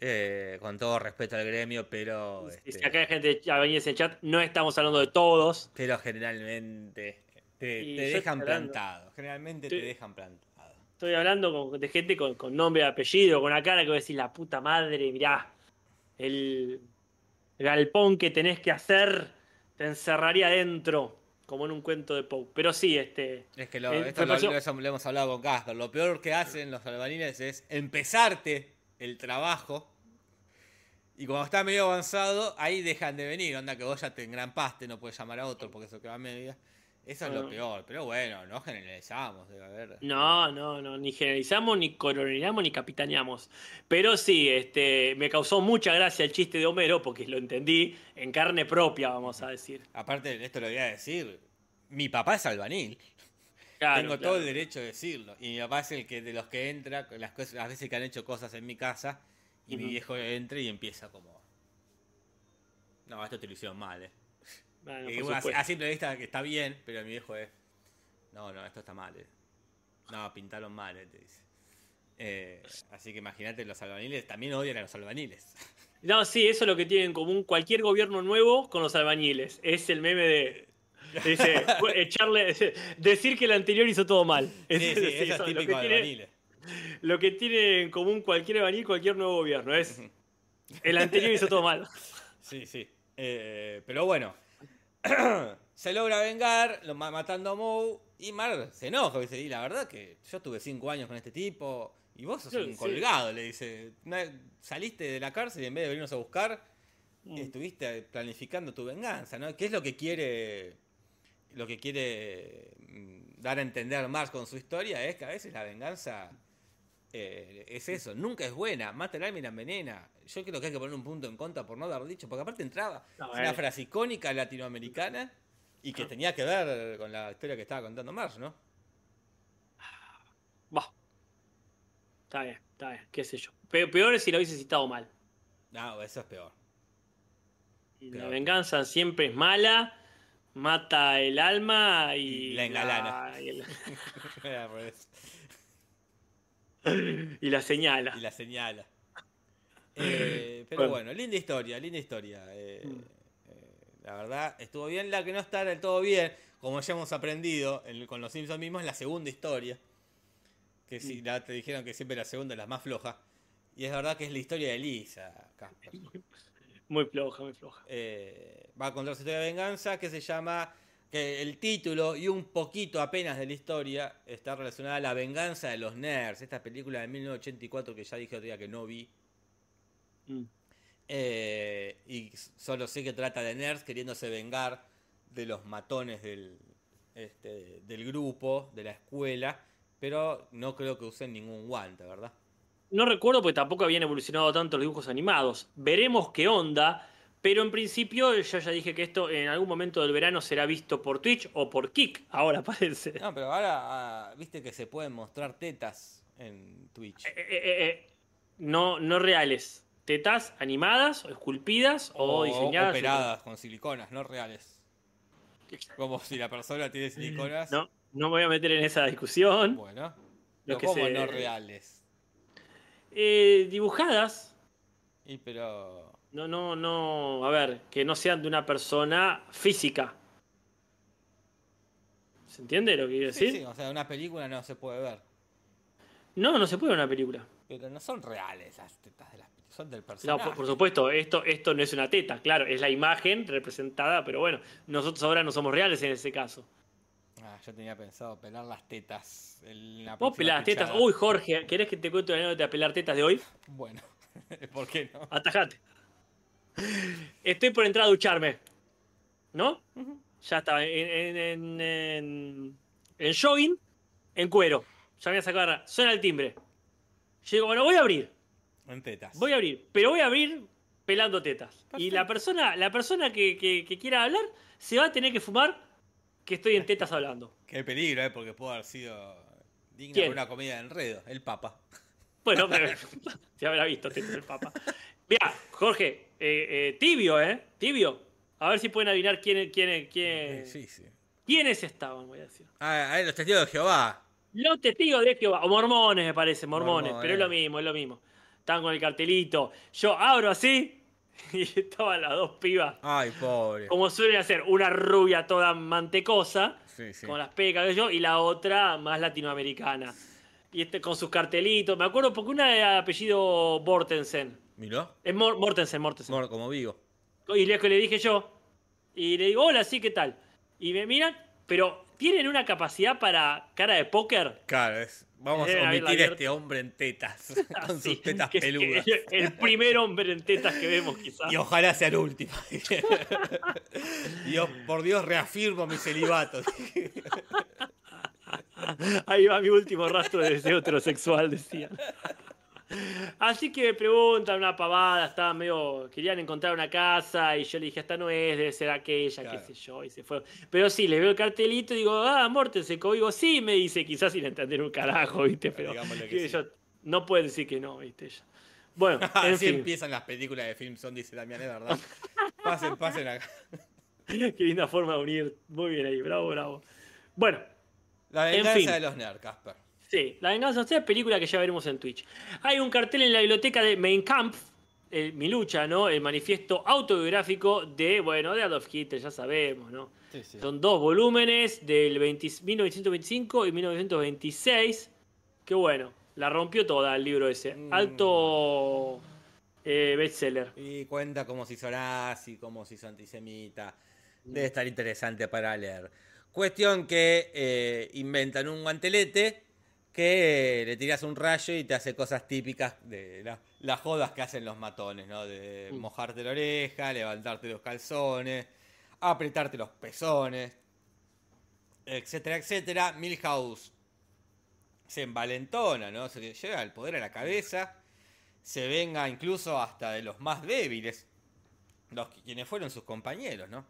eh, con todo respeto al gremio, pero, Y este, si acá hay gente de albañiles en chat, no estamos hablando de todos. pero generalmente te, dejan hablando- plantado. Generalmente Estoy- te dejan plantado. Estoy hablando con- de gente con, con nombre y apellido, con una cara que voy a decir, la puta madre, mirá, el galpón que tenés que hacer te encerraría adentro, como en un cuento de Poe. Pero sí, este... Es que lo, Eh, esto lo, eso hemos hablado con Casper. Lo peor que hacen los albaniles es empezarte el trabajo. Y cuando está medio avanzado, ahí dejan de venir. Onda que vos ya te engrampaste, no puedes llamar a otro porque eso queda a media. Eso es Ah. lo peor. Pero bueno, no generalizamos, debe haber. No, no, no, ni generalizamos, ni coronelamos, ni capitaneamos. Pero sí, este, me causó mucha gracia el chiste de Homero, porque lo entendí en carne propia, vamos a decir. Aparte, esto lo voy a decir. Mi papá es albanil. Claro, Tengo claro. todo el derecho de decirlo. Y mi papá es el que de los que entra, las, cosas, las veces que han hecho cosas en mi casa. Y mi viejo entra y empieza como. No, esto te lo hicieron mal, eh. Bueno, Y por bueno, a, simple vista que está bien, pero mi viejo es. No, no, esto está mal. eh. No, pintaron mal, eh, te dice. Eh, así que imagínate, los albaniles también odian a los albaniles. [laughs] No, sí, eso es lo que tiene en común cualquier gobierno nuevo con los albañiles. Es el meme de. Dice, [laughs] echarle, decir que el anterior hizo todo mal. Sí, sí, sí, eso es lo, típico que de tiene, lo que tiene en común cualquier albañil, cualquier nuevo gobierno. Es [laughs] el anterior hizo todo mal. Sí, sí. Eh, pero bueno. [clears throat] se logra vengar, lo ma- matando a Moe. Y Mar se enoja. Dice, y la verdad que yo tuve cinco años con este tipo. Y vos sos Sí, un sí. colgado, le dice. "Na- Saliste de la cárcel y en vez de venirnos a buscar, Mm. estuviste planificando tu venganza, ¿no? ¿Qué es lo que quiere lo que quiere mm, dar a entender Mars con su historia? Es que a veces la venganza eh, es eso, nunca es buena, mata el alma y la envenena. Yo creo que hay que poner un punto en contra por no haber dicho, porque aparte entraba No, una eh. frase icónica latinoamericana y que tenía que ver con la historia que estaba contando Mars, ¿no? Bah. Está bien, está bien, qué sé yo. Pe- Peor es si lo hubiese citado mal. No, eso es peor. La venganza siempre es mala, mata el alma y, la engalana [laughs] el- Era por eso. [laughs] y la señala. y la señala. [laughs] Eh, pero Bueno. bueno, linda historia, linda historia. eh, Mm. eh, la verdad, estuvo bien. La que no está del todo bien, como ya hemos aprendido en- con los Simpsons mismos, es la segunda historia. Que si Mm. la, te dijeron que siempre la segunda es la más floja. Y es verdad que es la historia de Lisa, Casper. Muy floja, muy floja. Eh, va a contar su historia de venganza que se llama. Que el título y un poquito apenas de la historia está relacionada a la venganza de los nerds. Esta película de 1984 que ya dije otro día que no vi. Mm. Eh, y solo sé que trata de nerds queriéndose vengar de los matones del, este, del grupo, de la escuela, pero no creo que usen ningún guante, ¿verdad? No recuerdo porque tampoco habían evolucionado tanto los dibujos animados. Veremos qué onda. Pero en principio yo ya dije que esto en algún momento del verano será visto por Twitch o por Kik, ahora [laughs] parece. No, pero ahora ah, viste que se pueden mostrar tetas en Twitch. Eh, eh, eh, no, no reales. Tetas animadas o esculpidas o, diseñadas. operadas con siliconas, no reales. Como si la persona tiene siliconas. No, no me voy a meter en esa discusión. Bueno, Lo pero que ¿cómo se- no reales? Eh, dibujadas. Y pero. No, no, no. A ver, que no sean de una persona física. ¿Se entiende lo que quiero Sí, decir? sí, o sea, una película no se puede ver. No, no se puede ver una película. Pero no son reales las tetas de las son del No, personaje. por, por supuesto, esto, esto no es una teta, claro, es la imagen representada, pero bueno, nosotros ahora no somos reales en ese caso. Ah, yo tenía pensado pelar las tetas. en la Vos pelás tetas. pichada. Uy, Jorge, ¿querés que te cuente una anécdota de pelar tetas de hoy? Bueno, [laughs] ¿por qué no? Atajate. Estoy por entrar a ducharme. ¿No? Ya está. En, en, en, en, en jogging, en cuero. Ya me voy a sacar. Suena el timbre. Yo digo, bueno, voy a abrir. En tetas. Voy a abrir. Pero voy a abrir pelando tetas. Y la persona, la persona que, que- que quiera hablar se va a tener que fumar que estoy en tetas hablando. [laughs] Qué peligro, ¿eh? Porque pudo haber sido digna ¿Quién? de una comida de enredo. El Papa. Bueno, pero [laughs] [laughs] se habrá visto tetas del Papa. Mira, Jorge, eh, eh, tibio, ¿eh? Tibio. A ver si pueden adivinar quién es. Quién, es- quién... Sí, sí. ¿Quiénes estaban, voy a decir? Ah, ah, los testigos de Jehová. Los testigos de Jehová, o mormones me parece, mormones, Mormones. pero es lo mismo, es lo mismo. Estaban con el cartelito. Yo abro así [laughs] y estaban las dos pibas. Ay, pobre. Como suelen hacer, una rubia toda mantecosa, Sí, sí. con las pecas que yo, y la otra más latinoamericana. Y este con sus cartelitos. Me acuerdo porque una de apellido Bortensen. ¿Miró? Es Mor- Mortensen, Mortensen. Mor- Como vivo. Y le, le dije yo. Y le digo, hola, sí, ¿qué tal? Y me miran, pero tienen una capacidad para cara de póker. Claro, es. Vamos Deben a omitir a este hombre en tetas. [laughs] [laughs] con sus tetas que es- que peludas. el primer hombre en tetas que vemos, quizás. Y ojalá sea el último. [laughs] Dios, por Dios, reafirmo mi celibato. Ahí va mi último rastro de deseo heterosexual, decían. Así que me preguntan una pavada, estaban medio. Querían encontrar una casa y yo le dije, esta no es, debe ser aquella, Claro. qué sé yo, y se fue. Pero sí, le veo el cartelito y digo, ah, Mortensen, digo, sí, me dice, quizás sin entender un carajo, ¿viste? Pero que sí. no puede decir que no, ¿viste? Ella. Bueno, [laughs] en Así fin, empiezan las películas de film son, dice Damián, es verdad. [laughs] Pasen, pasen acá. [laughs] qué linda forma de unir. Muy bien ahí, bravo, bravo. Bueno, La En venganza fin. de los nerds, Casper. Sí, La Venganza es película que ya veremos en Twitch. Hay un cartel en la biblioteca de Mein Kampf, eh, Mi Lucha, ¿no? El manifiesto autobiográfico de, bueno, de Adolf Hitler, ya sabemos, ¿no? Son dos volúmenes del 20 1925 y 1926. Que bueno, la rompió toda el libro ese. Mm. Alto eh, bestseller. Y cuenta cómo se hizo nazi, cómo se hizo antisemita. Debe estar interesante para leer. Cuestión que eh, inventan un guantelete que le tiras un rayo y te hace cosas típicas de la- las jodas que hacen los matones, ¿no? De Mm. mojarte la oreja, levantarte los calzones, apretarte los pezones, etcétera, etcétera. Milhouse se envalentona, ¿no? Se lleva el poder a la cabeza, se venga incluso hasta de los más débiles, los que- quienes fueron sus compañeros, ¿no?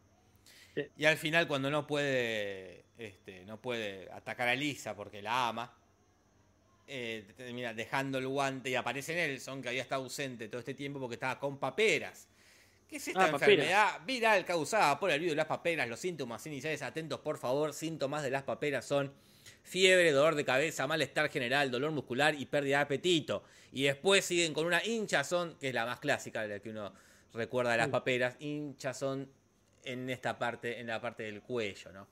Sí. Y al final cuando no puede, este, no puede atacar a Lisa porque la ama, eh, termina dejando el guante y aparece Nelson, que había estado ausente todo este tiempo porque estaba con paperas. ¿Qué es esta Ah, paperas. enfermedad viral causada por el virus de las paperas? Los síntomas iniciales, atentos por favor, síntomas de las paperas son fiebre, dolor de cabeza, malestar general, dolor muscular y pérdida de apetito. Y después siguen con una hinchazón, que es la más clásica, la que uno recuerda de las Mm. paperas, hinchazón en esta parte, en la parte del cuello, ¿no?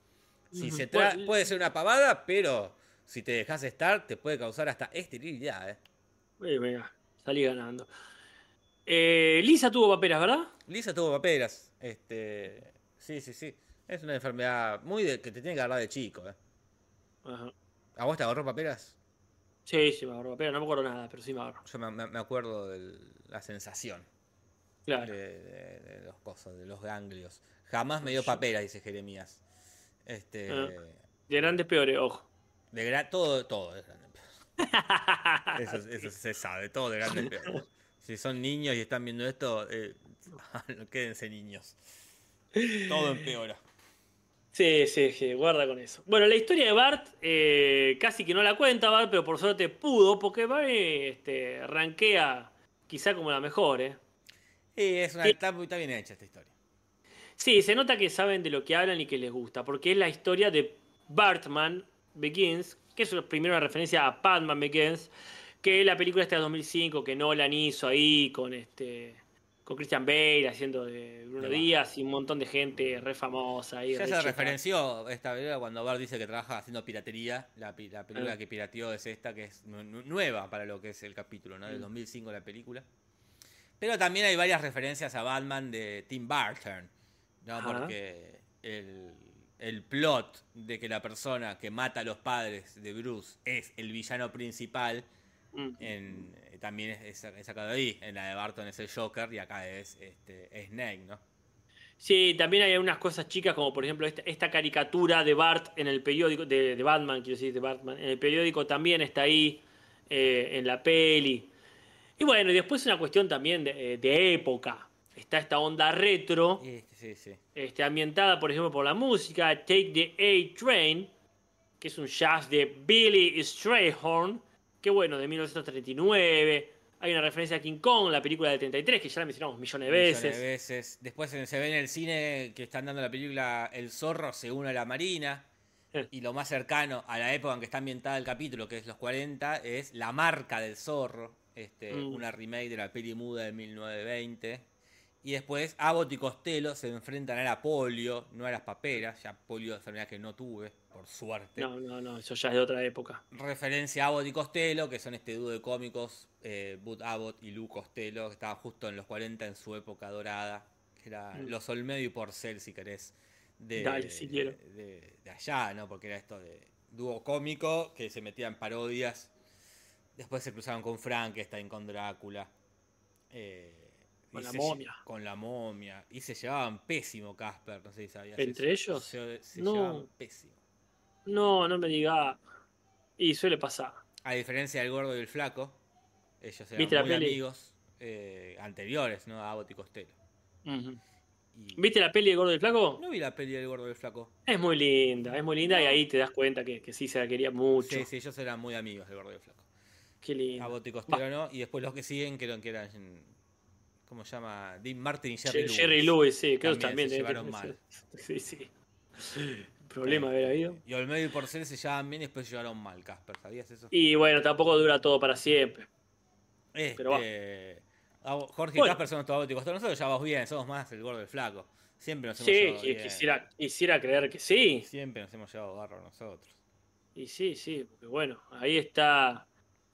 Si Ujú. se tra- Bueno, puede ser una pavada, pero si te dejas estar, te puede causar hasta esterilidad, ¿eh? Eh, venga, salí ganando. Eh, Lisa tuvo paperas, ¿verdad? Lisa tuvo paperas, este... Sí, sí, sí. Es una enfermedad muy de, que te tiene que agarrar de chico, ¿eh? Ajá. ¿A vos te agarró paperas? Sí, sí, me agarró paperas, no me acuerdo nada, pero sí me agarró. Yo me, acuerdo de la sensación Claro. de, de- de los cosas, de los ganglios. Jamás me dio paperas, dice Jeremías. Este... Ah. De grandes peores, ojo. De todo, todo es grande. [laughs] Eso, eso se sabe, todo de grande peor. Si son niños y están viendo esto, eh, [laughs] quédense niños. Todo empeora. Sí, sí, sí, guarda con eso. Bueno, la historia de Bart, eh, casi que no la cuenta Bart, pero por suerte pudo, porque Bart este, rankea quizá como la mejor, ¿eh? Es una, Sí. está, muy- está bien hecha esta historia. Sí, se nota que saben de lo que hablan y que les gusta, porque es la historia de Bartman Begins, que es primero una referencia a Batman Begins, que la película esta de 2005 que Nolan hizo ahí con este con Christian Bale haciendo de Bruno Díaz y un montón de gente re famosa ahí. Ya re se checa. referenció esta película cuando Bart dice que trabaja haciendo piratería. La, película Ah. que pirateó es esta, que es nu- nu- nueva para lo que es el capítulo, ¿no? Del Mm. 2005 la película. Pero también hay varias referencias a Batman de Tim Burton, ¿no? Ajá. Porque el, el plot de que la persona que mata a los padres de Bruce es el villano principal, Mm. en, eh, también es, es sacado ahí. En la de Barton es el Joker y acá es este, Snake, ¿no? Sí, también hay unas cosas chicas, como por ejemplo esta, esta caricatura de Bart en el periódico, de, de Batman, quiero decir, de Batman, en el periódico también está ahí, eh, en la peli. Y bueno, y después una cuestión también de, eh, de época. Está esta onda retro, sí, sí. este, ambientada por ejemplo por la música, Take the A-Train, que es un jazz de Billy Strayhorn, que bueno, de 1939. Hay una referencia a King Kong, la película del 33, que ya la mencionamos millones de Millones veces. de veces. Después se ve en el cine que están dando la película El zorro se une a la marina. Eh. Y lo más cercano a la época en que está ambientada el capítulo, que es los 40, es La marca del zorro. Este, Mm. Una remake de la peli muda de 1920. Y después Abbott y Costello se enfrentan a la polio, no a las paperas. Ya polio, enfermedad que no tuve, por suerte. No, no, no, eso ya es de otra época. referencia a Abbott y Costello, que son este dúo de cómicos, eh, Bud Abbott y Lou Costello, que estaban justo en los 40 en su época dorada, que era Mm. los Olmedo y Porcel, si querés, de, Dale, si quiero. de, de allá, ¿no? Porque era esto de dúo cómico, que se metían parodias, después se cruzaron con Frankenstein, con Drácula. eh, Con la momia. Con la momia. Y se llevaban pésimo, Casper, no sé si sabías. ¿Entre eso. ellos? Se, se No. llevaban pésimo. No, no me diga. Y suele pasar. A diferencia del gordo y el flaco, ellos eran ¿Viste la muy peli? amigos eh, anteriores, ¿no? A Abbott y Costello. Y- ¿Viste la peli de Gordo y el Flaco? No vi la peli del gordo y el flaco. Es muy linda, es muy linda y ahí te das cuenta que, que sí se la quería mucho. Sí, sí, ellos eran muy amigos del gordo y el flaco. Qué lindo. Abbott y Costello no, y después los que siguen creo que eran, ¿cómo se llama? Dean Martin y Jerry Lewis. Jerry Lewis, sí, creo que También también. se llevaron mal. [laughs] Sí, sí. [laughs] Problema haber habido. Y Olmedo y Porcel se llevaban bien y después se llevaron mal, Casper, ¿sabías eso? Y bueno, tampoco dura todo para siempre. Este, pero va. Jorge y Bueno. Casper son nuestros Abbott y Costello. Nosotros ya vamos bien, somos más el gordo y el flaco. Siempre nos hemos Sí, llevado bien. quisiera, quisiera creer que sí. Siempre nos hemos llevado barro nosotros. Y sí, sí, porque bueno, ahí está,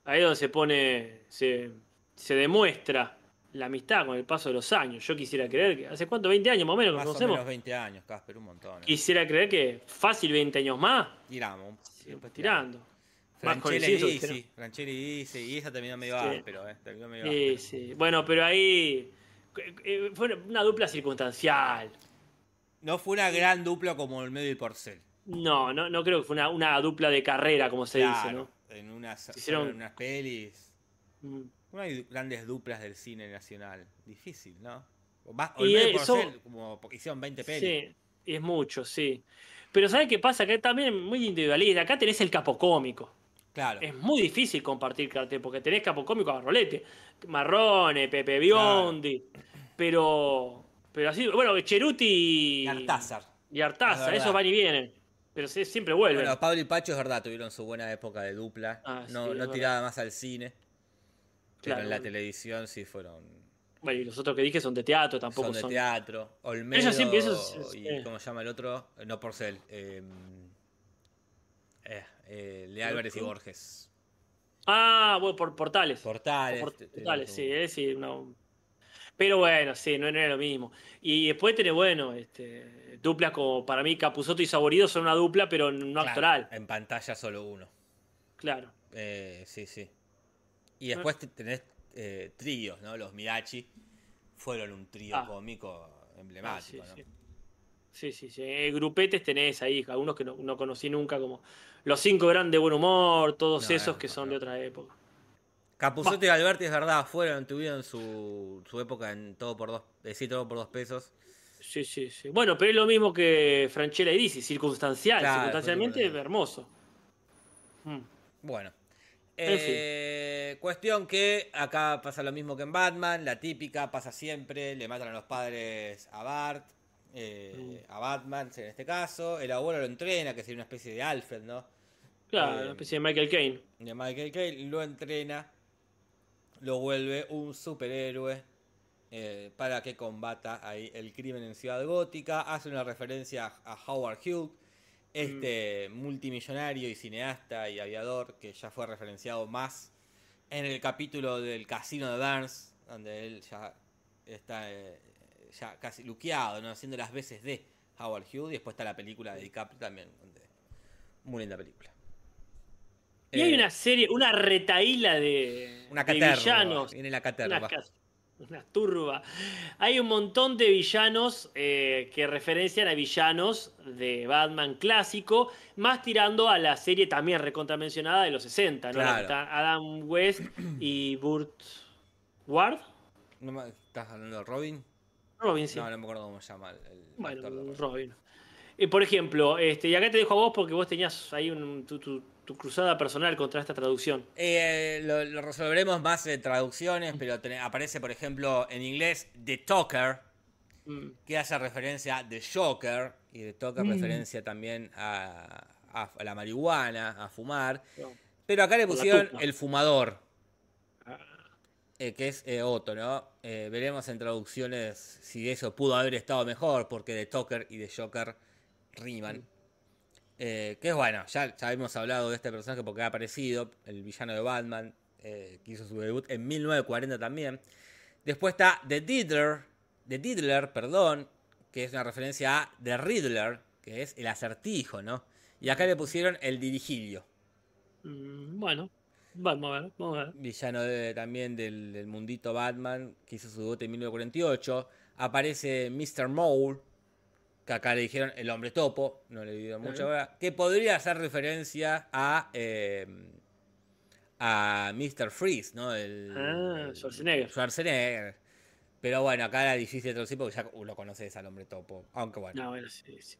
ahí es donde se pone, se, se demuestra la amistad con el paso de los años. Yo quisiera creer que, ¿hace cuánto? ¿20 años más o menos que nos Más o conocemos? menos 20 años, Casper, un montón. ¿eh? Quisiera creer que fácil 20 años más, Tiramos. después tirando. Franchella dice, pero- Franchella dice, y esa terminó medio Sí. áspero, ¿eh? Terminó medio Sí, áspero. sí. Bueno, pero ahí eh, fue una dupla circunstancial. No fue una gran dupla como el medio y Porcel. No, no, no creo que fue una, una dupla de carrera, como se dice, ¿no? En unas, Hicieron- en unas pelis. Mm. No hay grandes duplas del cine nacional. Difícil, ¿no? O más, Y Olmedo y eso- Porcel, como porque hicieron 20 pelis. Sí, es mucho, sí. Pero ¿sabes qué pasa? Que también muy individualista. Acá tenés el capo cómico. Claro. Es muy difícil compartir cartel porque tenés capo cómico a Rolete, Marrone, Pepe Biondi. Pero, pero así, bueno, Cheruti Y Artázar. y Es verdad. esos van y vienen. Pero sí, siempre vuelven. Bueno, Pablo y Pacho es verdad, tuvieron su buena época de dupla. Ah, sí, no es no tiraba más al cine. Pero Claro, en la televisión sí fueron. Bueno, y los otros que dije son de teatro, tampoco son de son. teatro. Olmedo Ellos siempre- y eh. ¿cómo se llama el otro? Eh, No Porcel. Eh, eh, eh, Álvarez y. Borges. Ah, bueno, por portales. Portales. Por- portales, sí, es decir, no. Pero bueno, sí, no, no era lo mismo. Y después tenés, bueno, este, duplas como para mí Capuzoto y Saborido son una dupla, pero no Claro, actoral. En pantalla solo uno. Claro. Eh, sí, sí. Y después te- tenés eh, tríos, ¿no? Los Mirachi fueron un trío Ah. cómico Ah, emblemático, sí, ¿no? sí. Sí, sí, sí. Eh, grupetes tenés ahí, algunos que no, no conocí nunca, como Los Cinco Grandes de Buen Humor, todos No, esos que son de otra época. Capuzotto y Alberti es verdad, fueron, tuvieron su, su época en todo por dos, eh, sí, todo por dos pesos. Sí, sí, sí. Bueno, pero es lo mismo que Franchella y Dizzy, circunstancial, Claro, circunstancialmente hermoso. Mm. Bueno. En fin. Eh, Cuestión que acá pasa lo mismo que en Batman, la típica pasa siempre, le matan a los padres a Bart, eh, Mm. a Batman en este caso, el abuelo lo entrena, que sería una especie de Alfred, ¿no? Claro, Eh, una especie de Michael Caine. de Michael Caine, lo entrena, lo vuelve un superhéroe para que combata ahí el crimen en Ciudad Gótica, hace una referencia a Howard Hughes, este multimillonario y cineasta y aviador que ya fue referenciado más en el capítulo del Casino de Burns, donde él ya está eh, ya casi luqueado, ¿no? haciendo las veces de Howard Hughes, y después está la película de DiCaprio también, donde- muy linda película. Y hay Eh, una serie, una retaíla de, Una de caterva. villanos. Viene la caterva. Una, una turba. Hay un montón de villanos eh, que referencian a villanos de Batman clásico, más tirando a la serie también recontra mencionada de los 60, ¿no? Claro. está Adam West y Burt Ward. No ¿Estás hablando de Robin? Robin, sí. No, no me acuerdo cómo se llama el, el Bueno, actor de Robin. Robin. Eh, por ejemplo, este, y acá te dejo a vos porque vos tenías ahí un, tu, tu- tu cruzada personal contra esta traducción? Eh, lo, lo resolveremos más en traducciones, pero ten- aparece, por ejemplo, en inglés The Talker, Mm, que hace referencia a The Joker, y The Talker Mm. referencia también a, a- a la marihuana, a fumar. no. Pero acá le pusieron el fumador, Ah, eh, que es eh, Otto, ¿no? Eh, veremos en traducciones si eso pudo haber estado mejor, porque The Talker y The Joker riman. Eh, que es bueno, ya, ya hemos hablado de este personaje porque ha aparecido, el villano de Batman, eh, que hizo su debut en 1940 también. Después está The Diddler, The Diddler, perdón, que es una referencia a The Riddler, que es el acertijo, ¿no? Y acá le pusieron el dirigilio. mm, bueno, vamos a ver, vamos a ver. villano de- también del, del mundito Batman, que hizo su debut en 1948. Aparece Mr. Mole, que acá le dijeron el hombre topo, no le dio mucha Ajá. hora, que podría hacer referencia a, eh, a Mr. Freeze, ¿no? El, Ah, Schwarzenegger. Schwarzenegger. Pero bueno, acá era difícil de traducir porque ya lo conoces al hombre topo. Aunque bueno. No, bueno, sí, sí.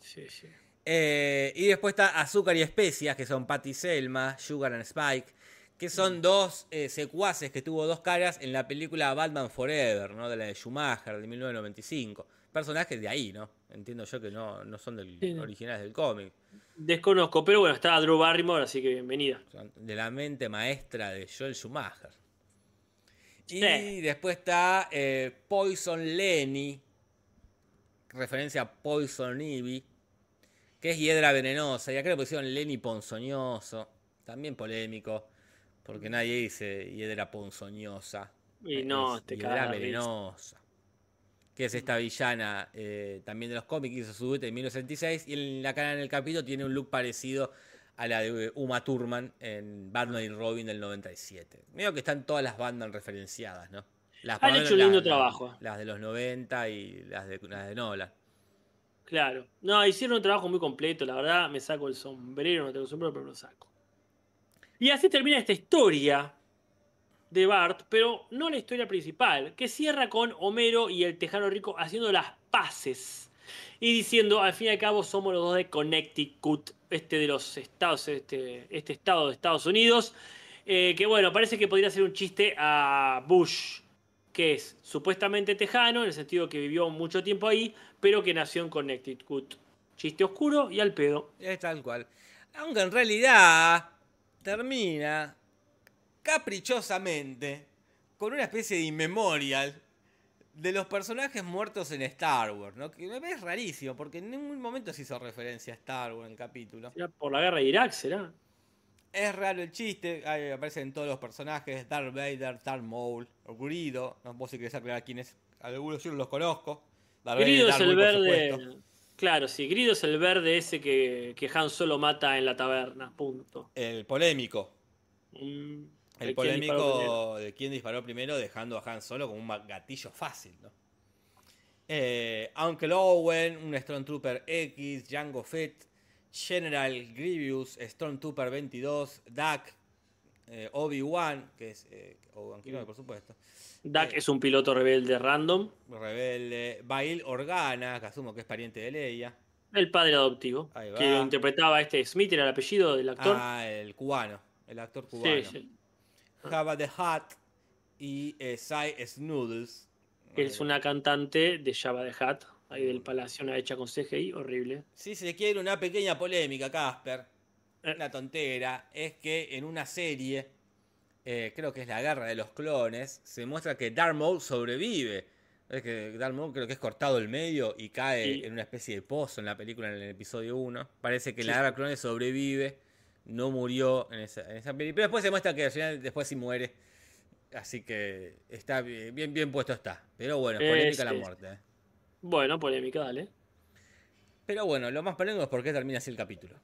Sí, sí. Eh, y después está Azúcar y Especias, que son Patty Selma, Sugar and Spike, que son dos eh, secuaces que tuvo dos caras en la película Batman Forever, ¿no? De la de Schumacher, de 1995. Personajes de ahí, ¿no? Entiendo yo que no, no son del, Sí, originales del cómic. Desconozco, pero bueno, está Drew Barrymore, así que bienvenida. De la mente maestra de Joel Schumacher. Y Sí. después está eh, Poison Lenny, referencia a Poison Ivy, que es hiedra venenosa. Y acá le pusieron Lenny Ponzoñoso, también polémico, porque nadie dice hiedra ponzoñosa. Y no, es te hiedra venenosa. Que es esta villana eh, también de los cómics, hizo su debut en 1966 y en la cara en el capítulo tiene un look parecido a la de Uma Thurman en Batman y Robin del 97. Veo que están todas las bandas referenciadas, ¿no? Las, Han hecho un lindo trabajo. Las de los 90 y las de, las de Nolan. Claro. No, hicieron un trabajo muy completo, la verdad. Me saco el sombrero, no tengo sombrero, pero me lo saco. Y así termina esta historia de Bart, pero no la historia principal, que cierra con Homero y el Tejano Rico haciendo las paces y diciendo, al fin y al cabo, somos los dos de Connecticut, este de los estados, este, este estado de Estados Unidos, eh, que bueno, parece que podría ser un chiste a Bush, que es supuestamente tejano, en el sentido que vivió mucho tiempo ahí, pero que nació en Connecticut. Chiste oscuro y al pedo. Es tal cual. Aunque en realidad termina caprichosamente con una especie de inmemorial de los personajes muertos en Star Wars, ¿no? Que me parece rarísimo, porque en ningún momento se hizo referencia a Star Wars en el capítulo. ¿Será por la guerra de Irak, será? Es raro el chiste, ahí aparecen todos los personajes, Darth Vader, Darth Maul, Grido, no puedo si querés aclarar quién es, algunos yo los conozco. Darth Grido Vader, es el Maul, verde. Claro, sí, Grido es el verde ese que, que Han Solo mata en la taberna. Punto. El polémico, Mm, El polémico de quién disparó primero, dejando a Han Solo como un gatillo fácil, ¿no? Eh, Uncle Owen, un Stormtrooper X, Jango Fett, General Grievous, Stormtrooper 22, Dak, eh, Obi-Wan, que es eh, Obi-Wan Kenobi, por supuesto, Dak Eh. es un piloto rebelde random. Rebelde, Bail Organa, que asumo que es pariente de Leia, El padre adoptivo. Que interpretaba este Smith, era el apellido del actor. ah, el cubano, el actor cubano, sí, sí. Jabba the Hutt y eh, Cy Snoodles. Es una cantante de Java de Hat, ahí del palacio, una hecha con CGI, horrible. Si se quiere una pequeña polémica, Casper, Eh. una tontera, es que en una serie, eh, creo que es La Guerra de los Clones, se muestra que Darth Maul sobrevive. Es que Darth Maul creo que es cortado el medio y cae Sí. en una especie de pozo en la película en el episodio 1. Parece que Sí. la Guerra de los Clones sobrevive, no murió en esa, en esa película. Pero después se muestra que al final después sí muere. Así que está bien, bien, bien puesto está. Pero bueno, polémica la muerte. eh. Bueno, polémica, dale. Pero bueno, lo más polémico es por qué termina así el capítulo.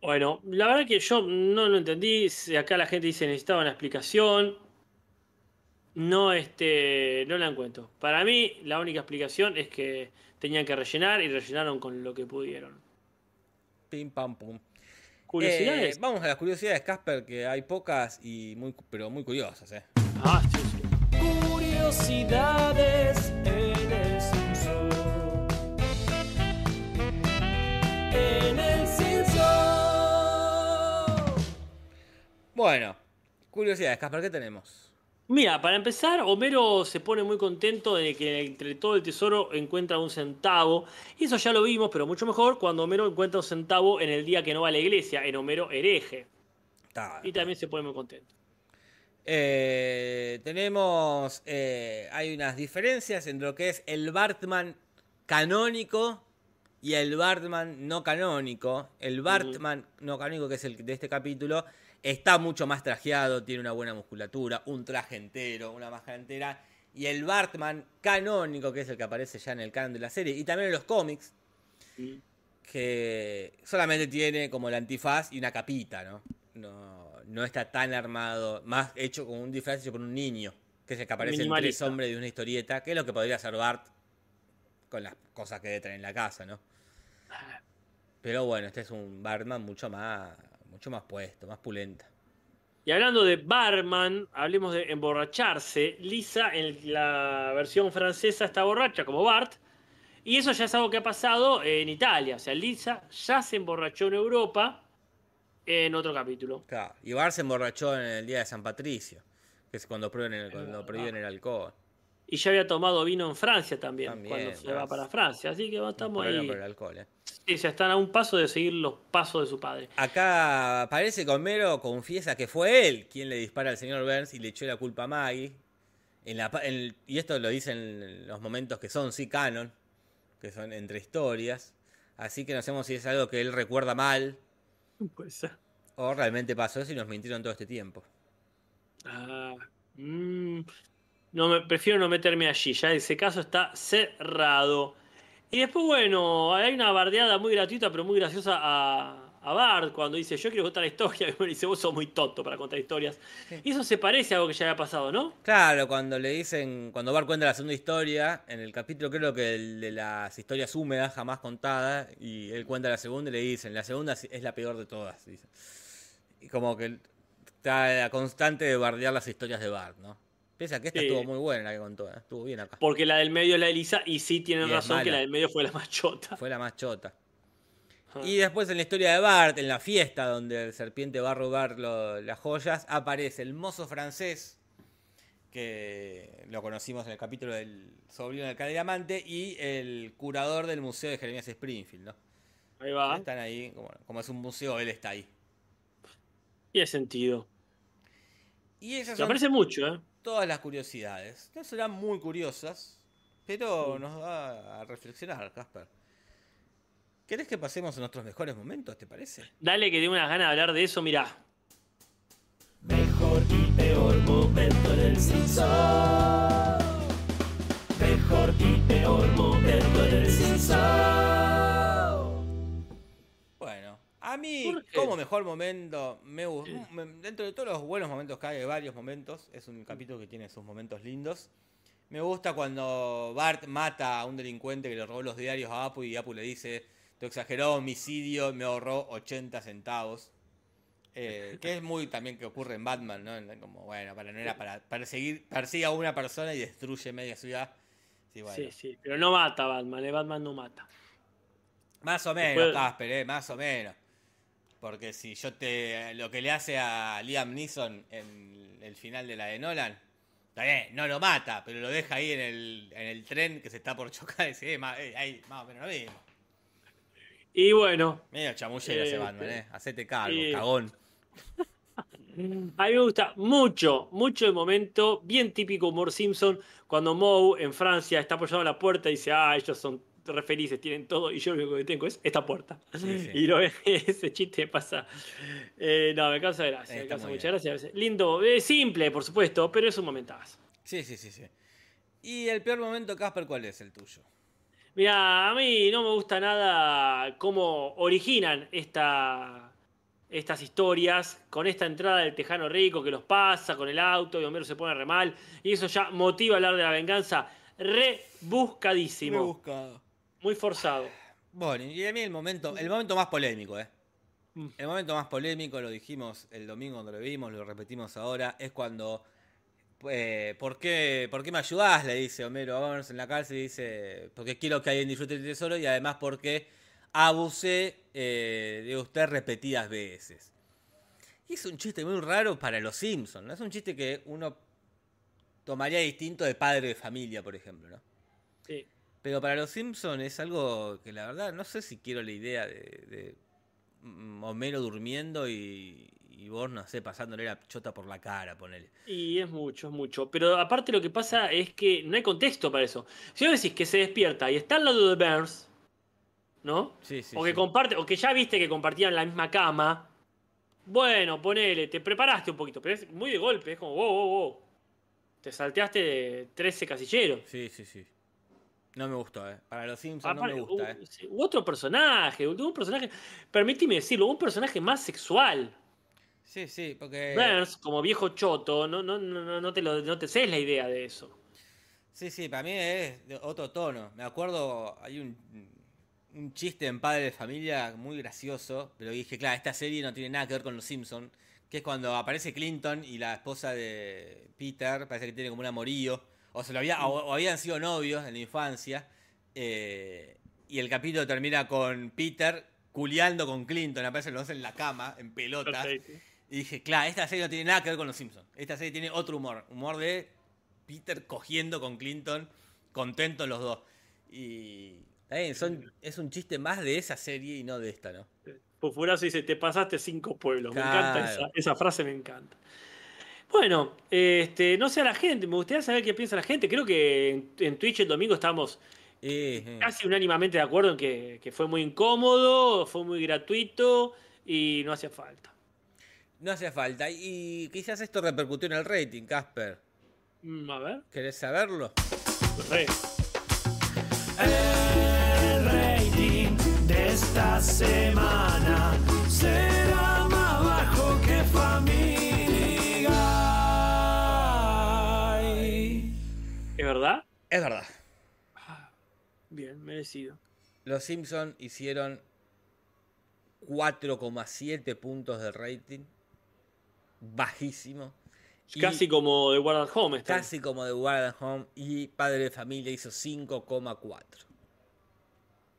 Bueno, la verdad que yo no lo entendí. Acá la gente dice necesitaba una explicación. No, este, no la encuentro. Para mí, la única explicación es que tenían que rellenar y rellenaron con lo que pudieron. Pim pam pum. Curiosidades. Eh, vamos a las curiosidades, Casper, que hay pocas y muy, pero muy curiosas, ¿eh? Ah, sí, sí. Curiosidades en el sensor. En el sensor. Bueno, curiosidades, Casper, ¿qué tenemos? Mira, para empezar, Homero se pone muy contento de que entre todo el tesoro encuentra un centavo. Y eso ya lo vimos, pero mucho mejor cuando Homero encuentra un centavo en el día que no va a la iglesia, en Homero hereje. Está- Y también se pone muy contento. Eh, tenemos. eh, hay unas diferencias entre lo que es el Bartman canónico y el Bartman no canónico. El Bartman no canónico, que es el de este capítulo, está mucho más trajeado, tiene una buena musculatura, un traje entero, una máscara entera. Y el Bartman canónico, que es el que aparece ya en el canon de la serie, y también en los cómics, que solamente tiene como el antifaz y una capita, ¿no? No, no está tan armado, más hecho como un disfraz hecho por un niño, que es el que aparece en Tres. Hombres de una historieta, que es lo que podría hacer Bart con las cosas que tener en la casa, ¿no? Pero bueno, este es un Batman mucho más, mucho más puesto, más pulenta. Y hablando de barman, hablemos de emborracharse. Lisa en la versión francesa está borracha como Bart. Y eso ya es algo que ha pasado en Italia. O sea, Lisa ya se emborrachó en Europa en otro capítulo. Claro, y Bart se emborrachó en el día de San Patricio, que es cuando prohíben el, cuando prohíben el alcohol. Y ya había tomado vino en Francia también, También, cuando se va para Francia. Así que estamos ahí. por el alcohol, ¿eh? Sí, ya están a un paso de seguir los pasos de su padre. Acá parece que Homero confiesa que fue él quien le dispara al señor Burns y le echó la culpa a Maggie. En la, pa- en- y esto lo dicen en los momentos que son sí canon, que son entre historias. Así que no sabemos si es algo que él recuerda mal [laughs] Puede ser. o realmente pasó eso y nos mintieron todo este tiempo. Ah, mm, no me, prefiero no meterme allí, ya ese caso está cerrado. Y después, bueno, hay una bardeada muy gratuita, pero muy graciosa a, a Bart cuando dice, yo quiero contar la historia. [laughs] Y bueno, dice, vos sos muy tonto para contar historias. Y eso se parece a algo que ya había pasado, ¿no? Claro, cuando le dicen, cuando Bart cuenta la segunda historia, en el capítulo creo que el de las historias húmedas jamás contadas, y él cuenta la segunda y le dicen, la segunda es la peor de todas. dice. Y como que está la constante de bardear las historias de Bart, ¿no? Pese a que esta estuvo muy buena la que contó, ¿eh? estuvo bien acá. Porque la del medio es la de Lisa, y sí tienen Y razón que la del medio fue la más chota. Fue la más chota. Ajá. Y después en la historia de Bart, en la fiesta donde el serpiente va a robar lo- las joyas, aparece el mozo francés, que lo conocimos en el capítulo del sobrino del diamante, y el curador del museo de Jeremías Springfield, ¿no? Ahí va. Están ahí, como, como es un museo, él está ahí. Tiene sentido. Y esas Me son parece mucho, ¿eh? Todas las curiosidades. No serán muy curiosas, pero nos va a reflexionar, Casper. ¿Querés que pasemos a nuestros mejores momentos, te parece? Dale que tengo unas ganas de hablar de eso, mirá. Mejor y peor momento en el mí, como mejor momento, me me- dentro de todos los buenos momentos que hay, hay varios momentos, es un capítulo que tiene sus momentos lindos. Me gusta cuando Bart mata a un delincuente que le robó los diarios a Apu y Apu le dice, tu exagerado homicidio me ahorró 80 centavos. Eh, que es muy también que ocurre en Batman, ¿no? Como, bueno, para no era para perseguir, persigue a una persona y destruye media ciudad. Sí, bueno. Sí, sí. Pero no mata Batman, ¿eh? Batman no mata. Más o menos, Después- Casper, eh, más o menos. Porque si yo te. Lo que le hace a Liam Neeson en el final de la de Nolan. Está bien, no lo mata, pero lo deja ahí en el, en el tren que se está por chocar. Y dice, eh, más, eh, ahí, más o menos lo mismo. Y bueno, Medio chamullero ese Eh, Batman, eh. Hacete cargo, cagón. a mí me gusta mucho, mucho el momento, bien típico humor Simpson, cuando Moe en Francia está apoyado en la puerta y dice, ah, ellos son re felices, tienen todo, y yo lo único que tengo es esta puerta. Sí, sí. Y lo [laughs] ese chiste pasa. Eh, no, me causa gracia, me causa mucha bien. gracia. Lindo, eh, simple, por supuesto, pero es un momentazo. Sí, sí, sí, sí. Y el peor momento, Casper, ¿cuál es el tuyo? Mira, a mí no me gusta nada cómo originan esta, estas historias con esta entrada del tejano rico que los pasa con el auto y Homero se pone re mal y eso ya motiva a hablar de la venganza rebuscadísimo, buscado. Muy forzado. Bueno, y a mí el momento, el momento más polémico, ¿eh? Mm. El momento más polémico, lo dijimos el domingo cuando lo vimos, lo repetimos ahora, es cuando... eh, ¿por, qué, ¿Por qué me ayudás? Le dice Homero a Burns en la cárcel y dice, porque quiero que alguien disfrute el tesoro y además porque abusé eh, de usted repetidas veces. Y es un chiste muy raro para los Simpsons, ¿no? Es un chiste que uno tomaría distinto de padre de familia, por ejemplo, ¿no? Sí. Pero para los Simpsons es algo que la verdad no sé si quiero la idea de, de mm, Homero durmiendo y, y vos, no sé, pasándole la chota por la cara, ponele. Y es mucho, es mucho. Pero aparte lo que pasa es que no hay contexto para eso. Si vos decís que se despierta y está al lado de Burns, ¿no? Sí, sí. o que sí. comparte, o que ya viste que compartían la misma cama. Bueno, ponele, te preparaste un poquito, pero es muy de golpe, es como, wow, wow, wow. Te salteaste de 13 casilleros. Sí, sí, sí. No me gustó, ¿eh? Para los Simpsons no me gusta, ¿eh? u- u otro personaje, un personaje, permíteme decirlo, un personaje más sexual. Sí, sí, porque... Burns, como viejo choto, no, no, no, no- no te lo, no te sé la idea de eso. Sí, sí, para mí es de otro tono. Me acuerdo, hay un, un chiste en Padre de Familia muy gracioso, pero dije, claro, esta serie no tiene nada que ver con los Simpsons, que es cuando aparece Clinton y la esposa de Peter, parece que tiene como un amorío, o, se lo había, o, o habían sido novios en la infancia, eh, y el capítulo termina con Peter culeando con Clinton, aparece los dos en la cama, en pelota. Perfecto. Y dije, claro, esta serie no tiene nada que ver con los Simpsons. Esta serie tiene otro humor. Humor de Peter cogiendo con Clinton, contentos los dos. Y. Son, es un chiste más de esa serie y no de esta, ¿no? Pufurazo dice, te pasaste cinco pueblos. Me encanta esa, esa frase, me encanta. Bueno, este, no sé a la gente, me gustaría saber qué piensa la gente. Creo que en, en Twitch el domingo estamos Eh, eh. casi unánimamente de acuerdo en que, que fue muy incómodo, fue muy gratuito y no hacía falta. No hace falta. Y quizás esto repercutió en el rating, Casper. Mm, a ver. ¿Querés saberlo? Re. El rating de esta semana será verdad? Es verdad. Bien, merecido. Los Simpsons hicieron 4,7 puntos de rating. Bajísimo. Y- Casi como de Guard at Home está. Casi como de Wild at Home y Padre de Familia hizo 5,4.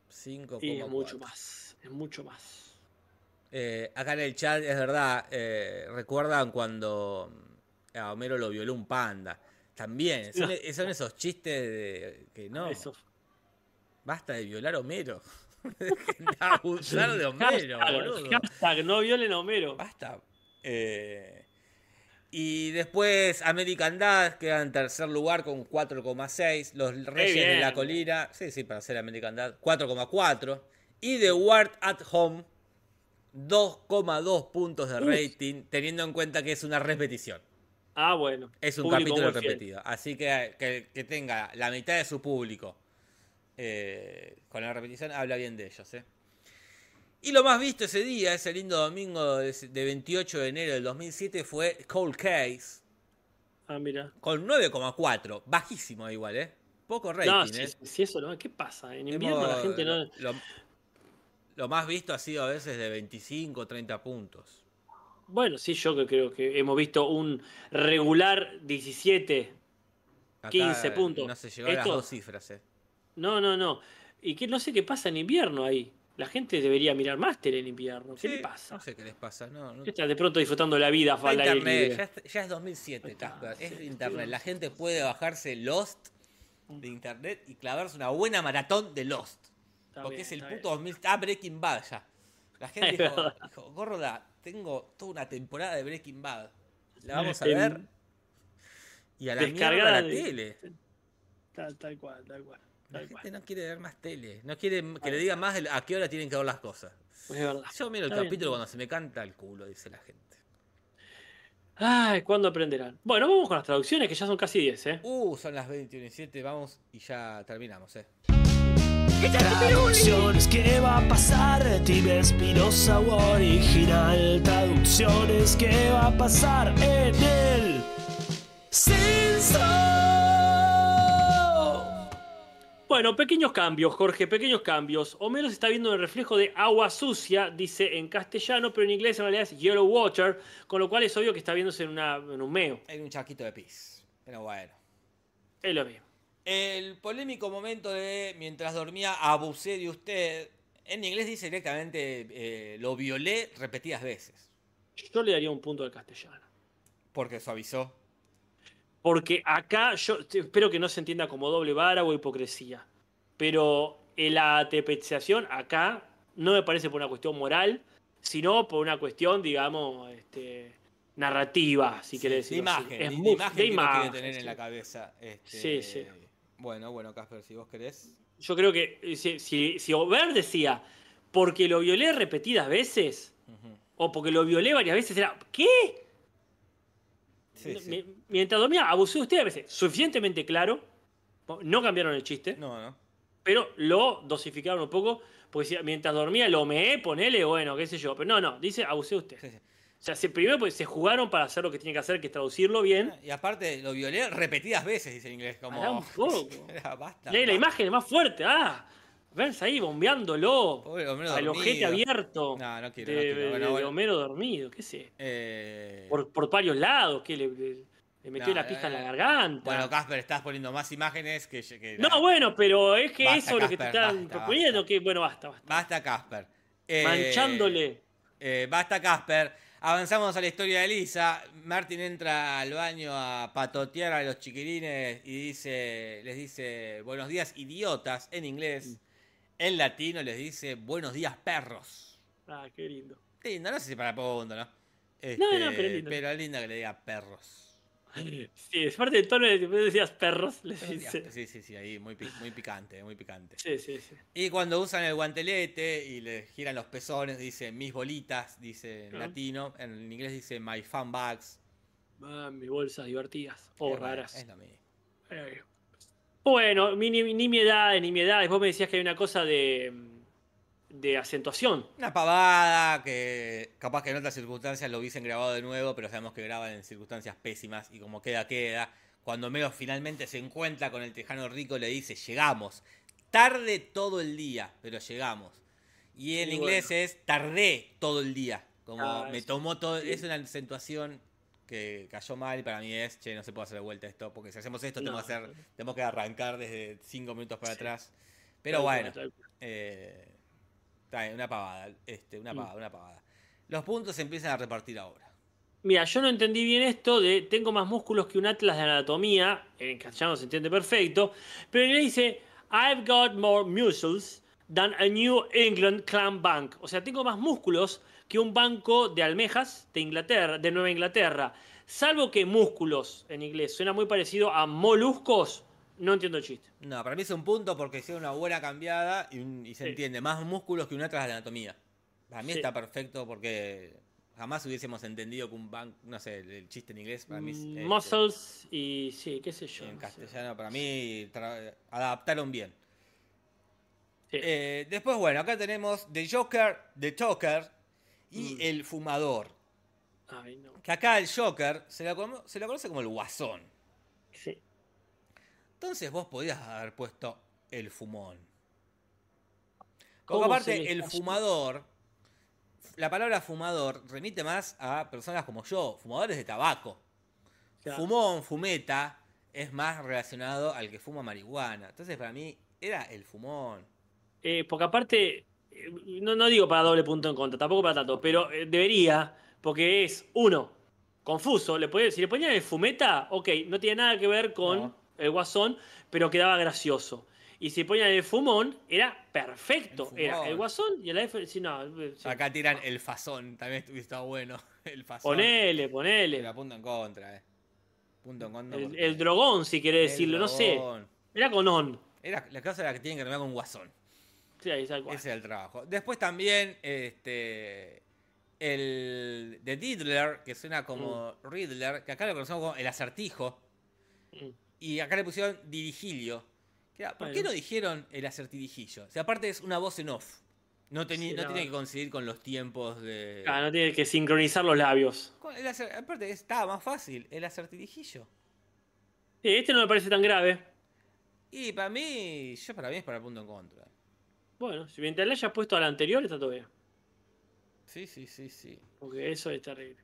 5,4. Y es mucho más. Es mucho más. Eh, acá en el chat es verdad, eh, recuerdan cuando a Homero lo violó un panda. También, son, e, son esos chistes de que no, Eso. basta de violar a Homero. [laughs] [laughs] Abusar de Homero, Hashtag, boludo. hashtag, no violen a Homero. Basta. Eh, y después American Dad queda en tercer lugar con 4,6. Los Reyes de la Colina, sí, sí, para ser American Dad, 4,4. Y The Ward at Home, 2,2 puntos de Uf. rating, teniendo en cuenta que es una repetición. Ah, bueno. Es un Público capítulo repetido. Así que, que que tenga la mitad de su público eh, con la repetición, habla bien de ellos. ¿eh? Y lo más visto ese día, ese lindo domingo de, de 28 de enero del 2007, fue Cold Case Ah, mira. con 9,4. Bajísimo igual, ¿eh? Poco rating, No, ¿eh? si, eso no, ¿qué pasa? En Hemos- invierno la gente no. Lo, lo más visto ha sido a veces de 25 30 puntos. Bueno, sí, yo que creo que hemos visto un regular 17. Acá 15 puntos. No se llegó a las dos cifras, ¿eh? No, no, no. Y que no sé qué pasa en invierno ahí. La gente debería mirar más tele en invierno. ¿Qué Sí, le pasa? No sé qué les pasa. No, no, ¿Qué está de pronto disfrutando la vida Está internet, ya, es- ya es 2007, Ahí está, Casper. Es sí, internet. La gente puede bajarse Lost de internet y clavarse una buena maratón de Lost. Está porque bien, es el está puto 2000. Ah, Breaking Bad ya. La [laughs] gente dijo, dijo, gorda, tengo toda una temporada de Breaking Bad. La vamos a En- ver. Y a la mierda la de- tele. Tal, tal cual, tal cual. La Tal gente cual. no quiere ver más tele. No quiere que le digan más a qué hora tienen que ver las cosas. Es verdad. Yo miro el Está bien. capítulo cuando se me canta el culo, dice la gente. Ay, ¿cuándo aprenderán? Bueno, vamos con las traducciones, que ya son casi 10, ¿eh? Uh, son las 21 y 7, vamos y ya terminamos, eh. Traducciones, ¿qué va a pasar? Tibia Espinosa o original. Traducciones, ¿qué va a pasar en el censo? Bueno, pequeños cambios, Jorge, pequeños cambios. Homero se está viendo el reflejo de agua sucia, dice en castellano, pero en inglés en realidad es yellow water, con lo cual es obvio que está viéndose en, una, en un meo. Hay un chaquito de pis. Pero bueno. Es lo mismo. El polémico momento de mientras dormía abusé de usted. En inglés dice directamente eh, lo violé repetidas veces. Yo le daría un punto al castellano. Porque suavizó. Porque acá yo espero que no se entienda como doble vara o hipocresía. Pero la atepecización acá no me parece por una cuestión moral, sino por una cuestión, digamos, este, narrativa, si Sí, querés de imagen, Es de muy- imagen de que imagen, tener sí. en la cabeza. este, Sí, sí. Bueno, bueno, Casper, si vos querés. Yo creo que eh, si, si, si Ober decía, porque lo violé repetidas veces, o porque lo violé varias veces, era, ¿qué? Sí, sí. Mi- Mientras dormía, abusé de usted a veces. Suficientemente claro, no cambiaron el chiste, No, no. pero lo dosificaron un poco, porque mientras dormía lo meé, ponele, bueno, qué sé yo. Pero no, no, dice abusé de usted. Sí, sí. O sea, se, primero pues, se jugaron para hacer lo que tienen que hacer, que es traducirlo bien. Y aparte, lo violé repetidas veces, dice en inglés. Como... Un [laughs] poco. Basta. Lee la basta. imagen es más fuerte, ah. Ves ahí bombeándolo. Pobre Homero Al dormido. ojete abierto. No, no quiero, de, no quiero. de- Bueno, de bueno. Homero dormido, qué sé. Eh, Por, por varios lados, que le, le- le metió No, la pija en la garganta. Bueno, Casper, estás poniendo más imágenes que. que no, bueno, pero es que Basta, eso es lo que te están basta, proponiendo, basta. que bueno, basta, basta. Basta, Casper. Eh, Manchándole. eh, basta, Casper. Avanzamos a la historia de Lisa. Martin entra al baño a patotear a los chiquilines y dice, les dice buenos días, idiotas, en inglés. En latino les dice buenos días, perros. Ah, qué lindo. Lindo, no sé si para punto, ¿no? No, no, Este, pero lindo. Pero lindo que le diga perros. Sí, es parte del tono de vos decías perros, les dice. Sí, sí, sí, ahí muy, muy picante, muy picante. Sí, sí, sí. Y cuando usan el guantelete y le giran los pezones, dice mis bolitas, dice en latino. En inglés dice my fun bags. Ah, mis bolsas divertidas. O bueno, raras. Es lo mismo. Eh, Bueno, mi, ni, nimiedades, nimiedades. Vos me decías que hay una cosa de, de acentuación. Una pavada que capaz que en otras circunstancias lo hubiesen grabado de nuevo, pero sabemos que graban en circunstancias pésimas y como queda, queda. Cuando Mero finalmente se encuentra con el tejano rico, le dice, llegamos. Tarde todo el día, pero llegamos. Y en Y inglés bueno. es tardé todo el día. Como Ah, me tomó todo. Sí. Es una acentuación que cayó mal y para mí es, che, no se puede hacer de vuelta esto, porque si hacemos esto tenemos, que No. hacer, tenemos que arrancar desde cinco minutos para Sí. atrás. Pero bueno. Eh, está bien, una pavada, este, una Mm. pavada, una pavada. Los puntos se empiezan a repartir ahora. Mira, yo no entendí bien esto de tengo más músculos que un atlas de anatomía. En castellano se entiende perfecto. Pero en inglés dice I've got more muscles than a New England clam bank. O sea, tengo más músculos que un banco de almejas de Inglaterra, de Nueva Inglaterra. Salvo que músculos en inglés suena muy parecido a moluscos. No entiendo el chiste. No, para mí es un punto porque es una buena cambiada y, un- y se Sí. entiende. Más músculos que un atlas de anatomía. Para mí Sí. está perfecto porque jamás hubiésemos entendido que un banco, no sé, el, el chiste en inglés para mí es, este, Muscles y sí, qué sé yo. en no sé. castellano para mí adaptaron bien. Sí. Eh, después, bueno, acá tenemos The Joker, The Joker y Mm. el fumador. Ay, no. Que acá el Joker se lo, se lo conoce como el guasón. Entonces vos podías haber puesto el fumón. ¿Cómo Porque aparte, el fumador, la palabra fumador remite más a personas como yo, fumadores de tabaco. Claro. Fumón, fumeta, es más relacionado al que fuma marihuana. Entonces para mí era el fumón. Eh, porque aparte, eh, no, no digo para doble punto en contra, tampoco para tanto, pero eh, debería, porque es, uno, confuso. Le puede- si le ponían el fumeta, ok, no tiene nada que ver con No. El guasón, pero quedaba gracioso. Y si ponían el fumón, era perfecto. El era el guasón y el F. Sí, no, eh, sí. Acá tiran el fasón, también estado bueno. [laughs] El fasón. Ponele, Pero ponele. punto en contra, eh. Punto en contra. El, el drogón, si querés el decirlo, no sé. Era con on. Era, la cosa era que tienen que terminar con guasón. Sí, ahí tal cual. Ese es el trabajo. Después también, este. El de Diddler, que suena como Riddler, que acá lo conocemos como el acertijo. Mm. Y acá le pusieron dirigilio. Era, ¿Por qué no dijeron el acertijillo? O sea, aparte es una voz en off. No, teni- Sí, no no. tiene que coincidir con los tiempos de. Ah, no tiene que sincronizar los labios. El acer- aparte estaba más fácil, el acertijillo. Sí, este no me parece tan grave. Y para mí, yo para mí es para punto en contra. Bueno, si mientras le hayas puesto al anterior, está todo bien. Sí, sí, sí, sí. Porque eso es terrible.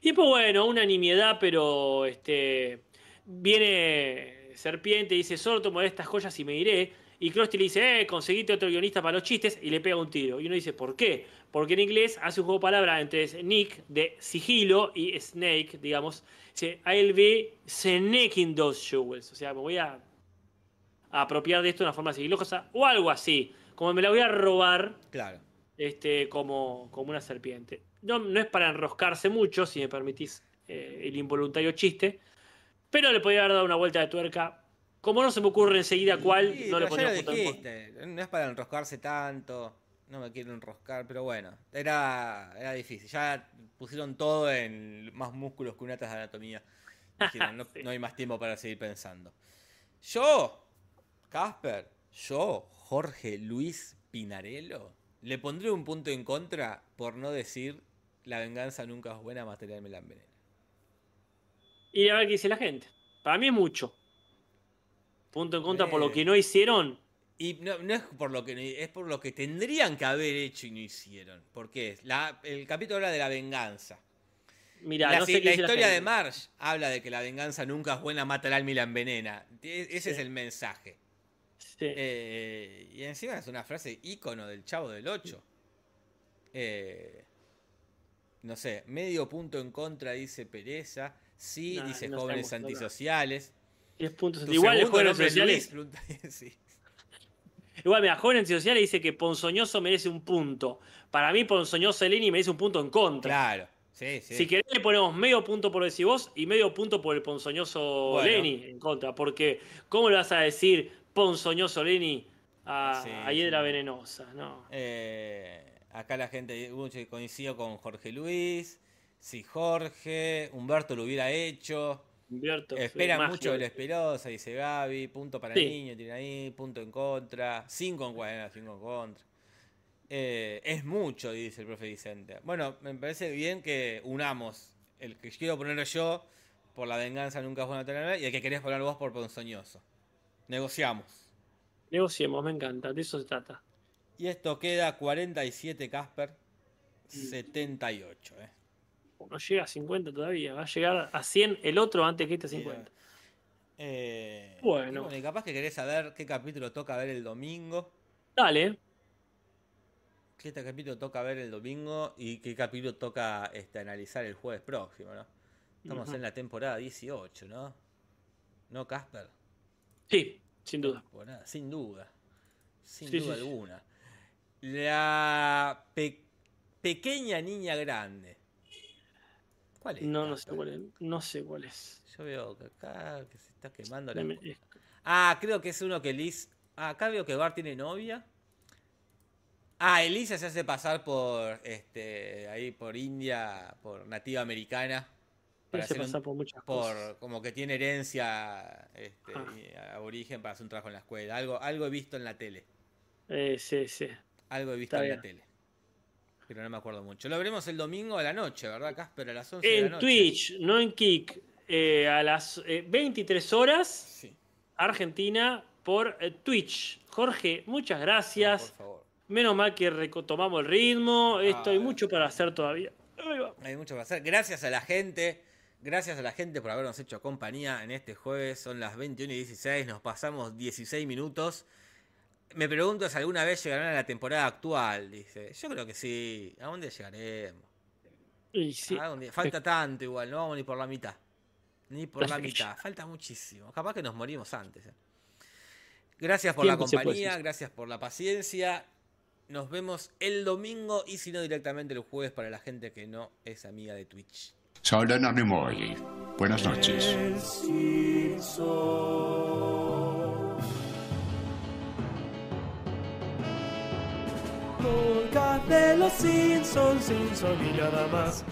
Y pues bueno, una nimiedad, pero este viene Serpiente y dice, solo tomaré estas joyas y me iré. Y Krusty le dice, eh, conseguiste otro guionista para los chistes y le pega un tiro. Y uno dice, ¿por qué? Porque en inglés hace un juego de palabras entre Nick de sigilo y Snake, digamos. Dice, I'll be snaking those jewels. O sea, me voy a apropiar de esto de una forma sigilosa o algo así. Como me la voy a robar Claro. este, como, como una serpiente. No, no es para enroscarse mucho, si me permitís eh, el involuntario chiste, pero le podría haber dado una vuelta de tuerca. Como no se me ocurre enseguida cuál, Sí, no le ponía punto. No es para enroscarse tanto. No me quiero enroscar, pero bueno. Era, era difícil. Ya pusieron todo en más músculos que un atas de anatomía. Dijeron, no, [laughs] Sí. no hay más tiempo para seguir pensando. Yo, Casper, yo, Jorge Luis Pinarello, le pondré un punto en contra por no decir la venganza nunca es buena, material la envenena. Y a ver qué dice la gente. Para mí es mucho. Punto en contra por lo Eh. que no hicieron. Y no, no es por lo que es por lo que tendrían que haber hecho y no hicieron. Porque es la, el capítulo habla de la venganza. Mira, la no sé si- qué la historia de. Marge habla de que la venganza nunca es buena, mata al alma y la envenena. E- Ese Sí. es el mensaje. Sí. Eh, y encima es una frase ícono del chavo del 8. Eh, no sé, medio punto en contra dice pereza. Sí, dice no jóvenes antisociales. 10 puntos. Igual el jóvenes nombre es sociales. Luis, pregunta- [laughs] sí. Igual, mira, jóvenes sociales dice que Ponzoñoso merece un punto. Para mí, Ponzoñoso Eleni merece un punto en contra. Claro, sí, sí. Si querés, le ponemos medio punto por decir vos y medio punto por el ponzoñoso Bueno. Leni en contra. Porque, ¿cómo le vas a decir ponzoñoso Leni a, Sí, a Hiedra. Venenosa? No. Eh, acá la gente coincidió con Jorge Luis. Si Jorge, Humberto lo hubiera hecho. Humberto, Esperan mucho de la Esperosa, dice Gaby. Punto para Sí. el niño, tiene ahí. Punto en contra. Cinco en contra. Cinco en contra. Eh, es mucho, dice el profe Vicente. Bueno, me parece bien que unamos el que quiero poner yo por la venganza nunca es buena tener y el que querés poner vos por ponzoñoso. Negociamos. Negociemos, me encanta, de eso se trata. Y esto queda 47 Casper, 78. Eh. No llega a 50 todavía, va a llegar a 100 el otro antes que este 50. Eh, Bueno. y y capaz que querés saber qué capítulo toca ver el domingo. Dale, ¿Qué este capítulo toca ver el domingo? Y qué capítulo toca este, analizar el jueves próximo, ¿no? Estamos en la temporada 18, ¿no? ¿No, Casper? sí, sin duda. Temporada, sin duda. Sin Sí, duda sí, sí. alguna. La pe- pequeña niña grande. ¿Cuál es? No, no sé cuál es. No sé cuál es. Yo veo que acá que se está quemando la. Ah, creo que es uno que Liz. Ah, acá veo que Bart tiene novia. Ah, Elisa se hace pasar por este ahí por India, por nativa americana. Para se hacer un- pasa por muchas cosas. por como que tiene herencia este, Ah. aborigen para hacer un trabajo en la escuela. Algo, algo he visto en la tele. Eh, sí, sí. Algo he visto Está en la tele. Pero no me acuerdo mucho. Lo veremos el domingo a la noche, ¿verdad, Casper? A las 11 de la En noche. Twitch, no en Kick, eh, a las eh, 23 horas, Sí. Argentina, por eh, Twitch. Jorge, muchas No, gracias. por favor. Menos mal que retomamos el ritmo. Esto hay Ah. mucho para hacer todavía. Hay mucho que hacer. Gracias a la gente. Gracias a la gente por habernos hecho compañía en este jueves. Son las 21 y 16. Nos pasamos 16 minutos. Me pregunto si alguna vez llegarán a la temporada actual. Dice. Yo creo que sí. ¿A dónde llegaremos? Y sí. Falta tanto igual. No vamos ni por la mitad. Ni por la mitad. Falta muchísimo. Capaz que nos morimos antes. eh. Gracias por la Siempre compañía. Gracias por la paciencia. Nos vemos el domingo y si no directamente el jueves para la gente que no es amiga de Twitch. Soy Leonard Nimoy. Buenas noches. Podcast de los Simpsons, Simpson y nada más.